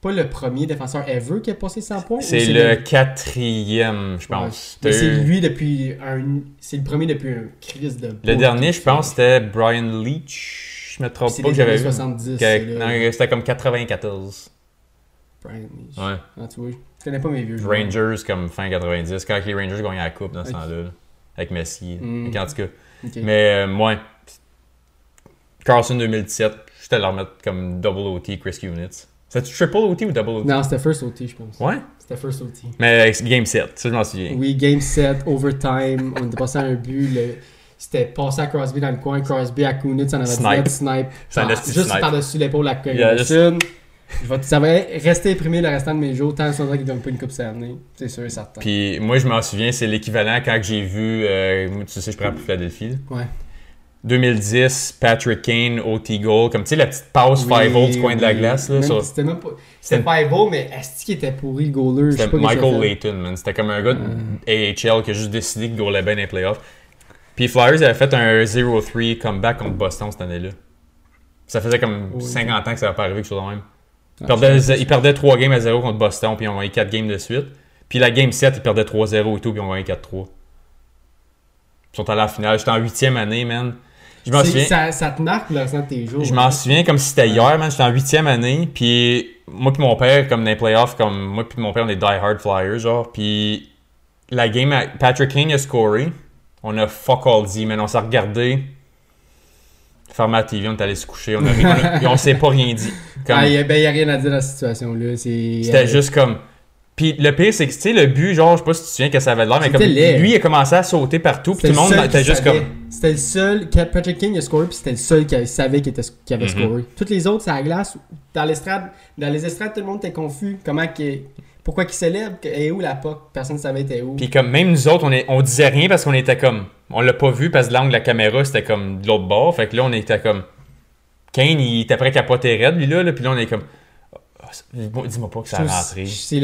Pas le premier défenseur ever qui a passé 100 points. C'est le quatrième, je pense. Ouais. C'est lui depuis un. C'est le premier depuis un crise de. Le dernier, je pense, c'était Brian Leach. Je me trompe pas que j'avais vu. 70. Que- c'est là. non, C'était comme 94. Brian Leach. Ouais. Ah, tu vois, je connais pas mes vieux joueurs. Rangers comme fin 90. Quand les Rangers gagnaient la coupe dans ce temps-là. là, Avec Messi. Mm. En tout cas. Ok. Mais euh, moi, Carlson 2017, je te le remettre comme double OT Chris Kunitz. C'est triple OT ou double OT? Non, c'était first OT, je pense. Ouais? C'était first OT. Mais euh, game 7, ça je m'en souviens. Oui, game 7, overtime. On était passé à un but. le- C'était passé à Crosby dans le coin. Crosby à Kunitz, on avait Snipe. dit snipe. Ah, Juste par-dessus l'épaule à vais- Ça va rester imprimé le restant de mes jours tant que qu'il gagne pas une coupe cette année. C'est sûr et certain. Puis moi, je m'en souviens, c'est l'équivalent quand j'ai vu, euh, tu sais, je prends pour Philadelphie. Ouais. 2010, Patrick Kane, OT goal, comme tu sais, la petite passe 5 Oui, du coin de la glace. Là, sur- C'était même pas. C'était pas beau, mais est-ce qu'il était pourri le goaler? C'était Michael. Layton, man. C'était comme un gars de AHL qui a juste décidé qu'il goalait bien dans les playoffs. Puis Flyers avaient fait un 0-3 comeback contre Boston cette année-là. Ça faisait comme Oui. 50 ans que ça n'avait pas arrivé, quelque chose de même. Ils Ah, perdaient, ils perdaient 3 games à 0 contre Boston, puis ils ont gagné 4 games de suite. Puis la game 7, ils perdaient 3-0 et tout, puis ils ont gagné 4-3. Ils sont allés à la finale. J'étais en 8e année, man. Je m'en souviens. Ça, ça te marque le restant de tes jours. Je m'en hein. souviens comme si c'était hier, man. J'étais en huitième année, puis moi puis mon père, comme dans les playoffs, comme moi puis mon père, on est die-hard flyers, genre. Puis la game, à- Patrick King a scoré. On a fuck all dit, man. On s'est regardé. Fermé la TV, on est allé se coucher. On, a, ri- on, a- on s'est pas rien dit. Comme- Ah, il y a, ben, a rien à dire dans cette situation-là. C'était euh, juste comme. Puis le pire, c'est que, tu sais, le but, genre, je sais pas si tu te souviens que ça avait de l'air, mais comme. Laid. Lui, il a commencé à sauter partout, puis tout le monde était juste savait. comme. C'était le seul. que Patrick King a scoré, puis c'était le seul qui avait- savait qu'il, qu'il avait Mhm. scoré. Toutes les autres, c'est à la glace. Dans l'estrade, dans les estrades, tout le monde était confus. Comment que. Pourquoi qu'ils célèbrent Et où la POC Personne ne savait était où. Puis comme même nous autres, on, est, on disait rien parce qu'on était comme. On l'a pas vu parce que l'angle de la caméra c'était comme de l'autre bord. Fait que là, on était comme. Kane, il était prêt à capoter raide, lui là. là puis là, on est comme. Dis-moi pas que ça a rentré. C'est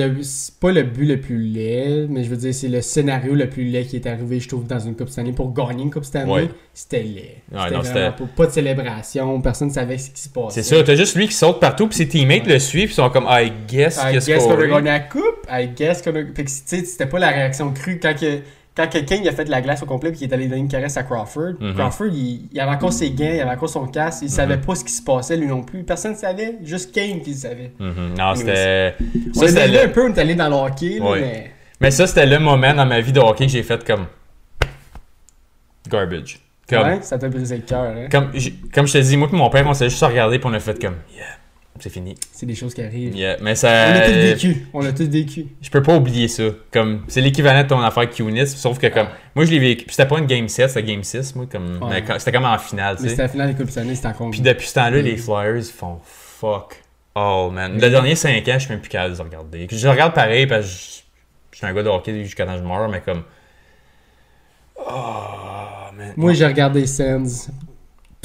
pas le but le plus laid, mais je veux dire, c'est le scénario le plus laid qui est arrivé, je trouve, dans une Coupe Stanley. Pour gagner une Coupe Stanley, Ouais. c'était laid. Ouais, non, pas, de célébration, personne ne savait ce qui se passait. C'est ça, t'as juste lui qui saute partout, puis ses teammates le suivent, puis ils sont comme, I guess I guess qu'on a gagné la coupe. I guess qu'on a. Fait que, tu sais, c'était pas la réaction crue quand, que, quand quelqu'un il a fait de la glace au complet puis qu'il est allé donner une caresse à Crawford. Mhm. Crawford, il, il avait encore ses gants, il avait encore son casque, il savait pas ce qui se passait lui non plus. Personne ne savait, juste Kane qui le savait. Mhm. Non, c'était. On Ça, un peu, on est allé dans le hockey, là, mais. Mais ça, c'était le moment dans ma vie de hockey que j'ai fait comme. Garbage. Comme, Ouais, ça t'a brisé le cœur. Hein? comme, comme je te dis, moi et mon père, on s'est juste regardé, puis on a fait comme, yeah, c'est fini. C'est des choses qui arrivent. Yeah. Mais On ça. l'a tous vécu. On l'a tous vécu. Je peux pas oublier ça. Comme, c'est l'équivalent de ton affaire Q-Nits, sauf que comme, moi je l'ai vécu. Puis c'était pas une game 7, c'était game 6, moi, comme, mais quand- c'était comme en finale, tu sais. c'était la finale des Coupes Stanley, c'était encore Puis depuis ce temps-là, les Flyers font fuck all, man. Le dernier 5 ans, je suis même plus capable de les regarder. Je regarde pareil parce que je, suis un gars de hockey jusqu'à que je meurs, mais comme. Oh, man. Moi, j'ai regardé Sands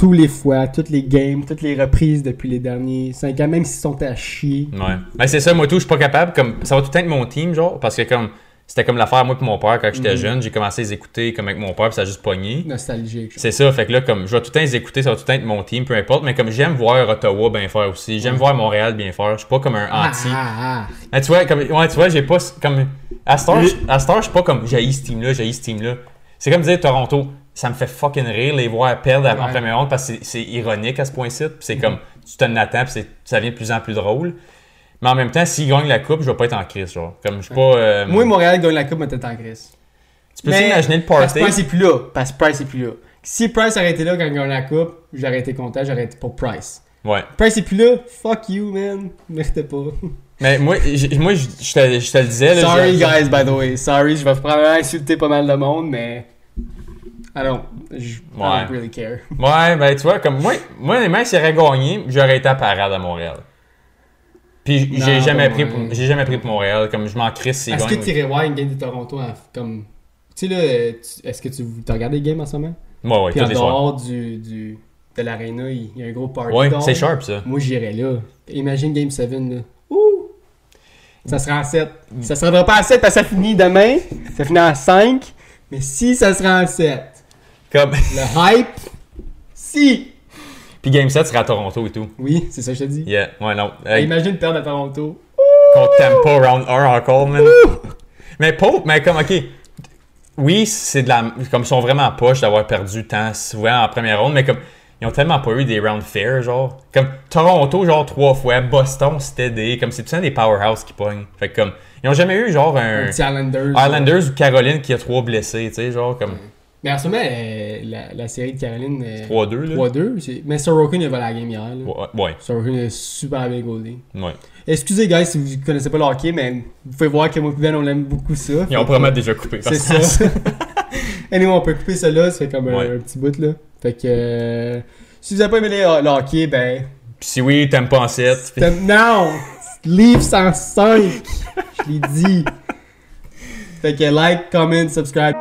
tous les fois, toutes les games, toutes les reprises depuis les derniers 5 ans, même s'ils sont à chier. Ouais. Ben, c'est ça, moi tout, je suis pas capable. Comme, ça va tout le temps être mon team, genre, parce que comme. C'était comme l'affaire, moi et mon père, quand j'étais Mhm. jeune, j'ai commencé à les écouter comme avec mon père, puis ça a juste pogné. Nostalgique. C'est ça, fait que là, comme je vais tout le temps les écouter, ça va tout le temps être mon team, peu importe, mais comme j'aime voir Ottawa bien faire aussi, j'aime voir Montréal bien faire, je suis pas comme un Ah, anti. ah, ah. Ah, tu vois, comme, ouais, tu vois, j'ai pas. Comme, à Star, je suis pas comme j'ai ce team-là, j'ai ce team-là. C'est comme dire Toronto, ça me fait fucking rire les voir perdre en Ouais. première ronde parce que c'est- ironique à ce point-ci. C'est comme, tu te l'attends, puis ça devient de plus en plus drôle. Mais en même temps, s'ils gagnent la coupe, je vais pas être en crise, genre. Comme, je suis pas. euh, Moi, Montréal gagne la coupe, mais t'es en crise. tu peux imaginer le Parce que party? Price est plus là. Parce que Price est plus là. Si Price été là quand il gagne la coupe, j'aurais été content, j'aurais été pour Price. Ouais. Price est plus là, fuck you, man. Méritais pas. Mais moi, moi je, je te, je te le disais. Là, Sorry, guys, by the way. Sorry, je vais probablement insulter pas mal de monde, mais. I don't, je, I Ouais. don't really care. Ouais, ben tu vois, comme moi, moi honnêtement, s'il aurait gagné, j'aurais été à parade à Montréal. Puis j'ai jamais, ouais. pris pour- j'ai jamais pris pour Montréal, comme je m'en crisse Est-ce que tu irais voir une game de Toronto en- comme. Tu sais, là, est-ce que tu as regardé les games en ce moment? Ouais, ouais, Puis en les dehors du, du, de l'aréna, il y a un gros party. Ouais, c'est sharp ça. Moi, j'irais là. Imagine Game 7, là. Ouh! Ça sera en 7. Ça sera pas en 7 parce que ça finit demain. Ça finit en 5. Mais si ça sera en 7. Comme... Le hype, si! Puis Game 7 sera à Toronto et tout. Oui, c'est ça que je te dis. Yeah, ouais, non. Imagine perdre à Toronto. contre Tampa round 1 encore, man. Mais Pope, mais comme, ok. Oui, c'est de la. Comme ils sont vraiment poches d'avoir perdu tant souvent en première ronde, mais comme. Ils ont tellement pas eu des round fair, genre. Comme Toronto, genre trois fois. Boston, c'était des. Comme c'est tout des powerhouse qui pognent. Fait que comme. Ils ont jamais eu, genre, Un un. petit Islanders. Islanders ou Caroline qui a trois blessés, tu sais, genre, comme. Mais en ce moment, euh, la, la série de Caroline. euh, 3-2, là. 3-2. c'est- Mais Sorokin, il a volé la game hier. là. Ouais, ouais, Sorokin est super bien goldé. ouais. Excusez, guys, si vous connaissez pas le hockey, mais vous pouvez voir que moi et Ben, on aime beaucoup ça. Ils ont probablement déjà coupé. C'est ça. anyway, on peut couper ça là, ça fait comme un- Ouais. un, petit bout là. Fait que euh, si vous avez pas aimé le hockey, ben. Si oui, t'aimes pas en 7. t'aimes- Non! Leave 105! Je l'ai dit. Fait que like, comment, subscribe.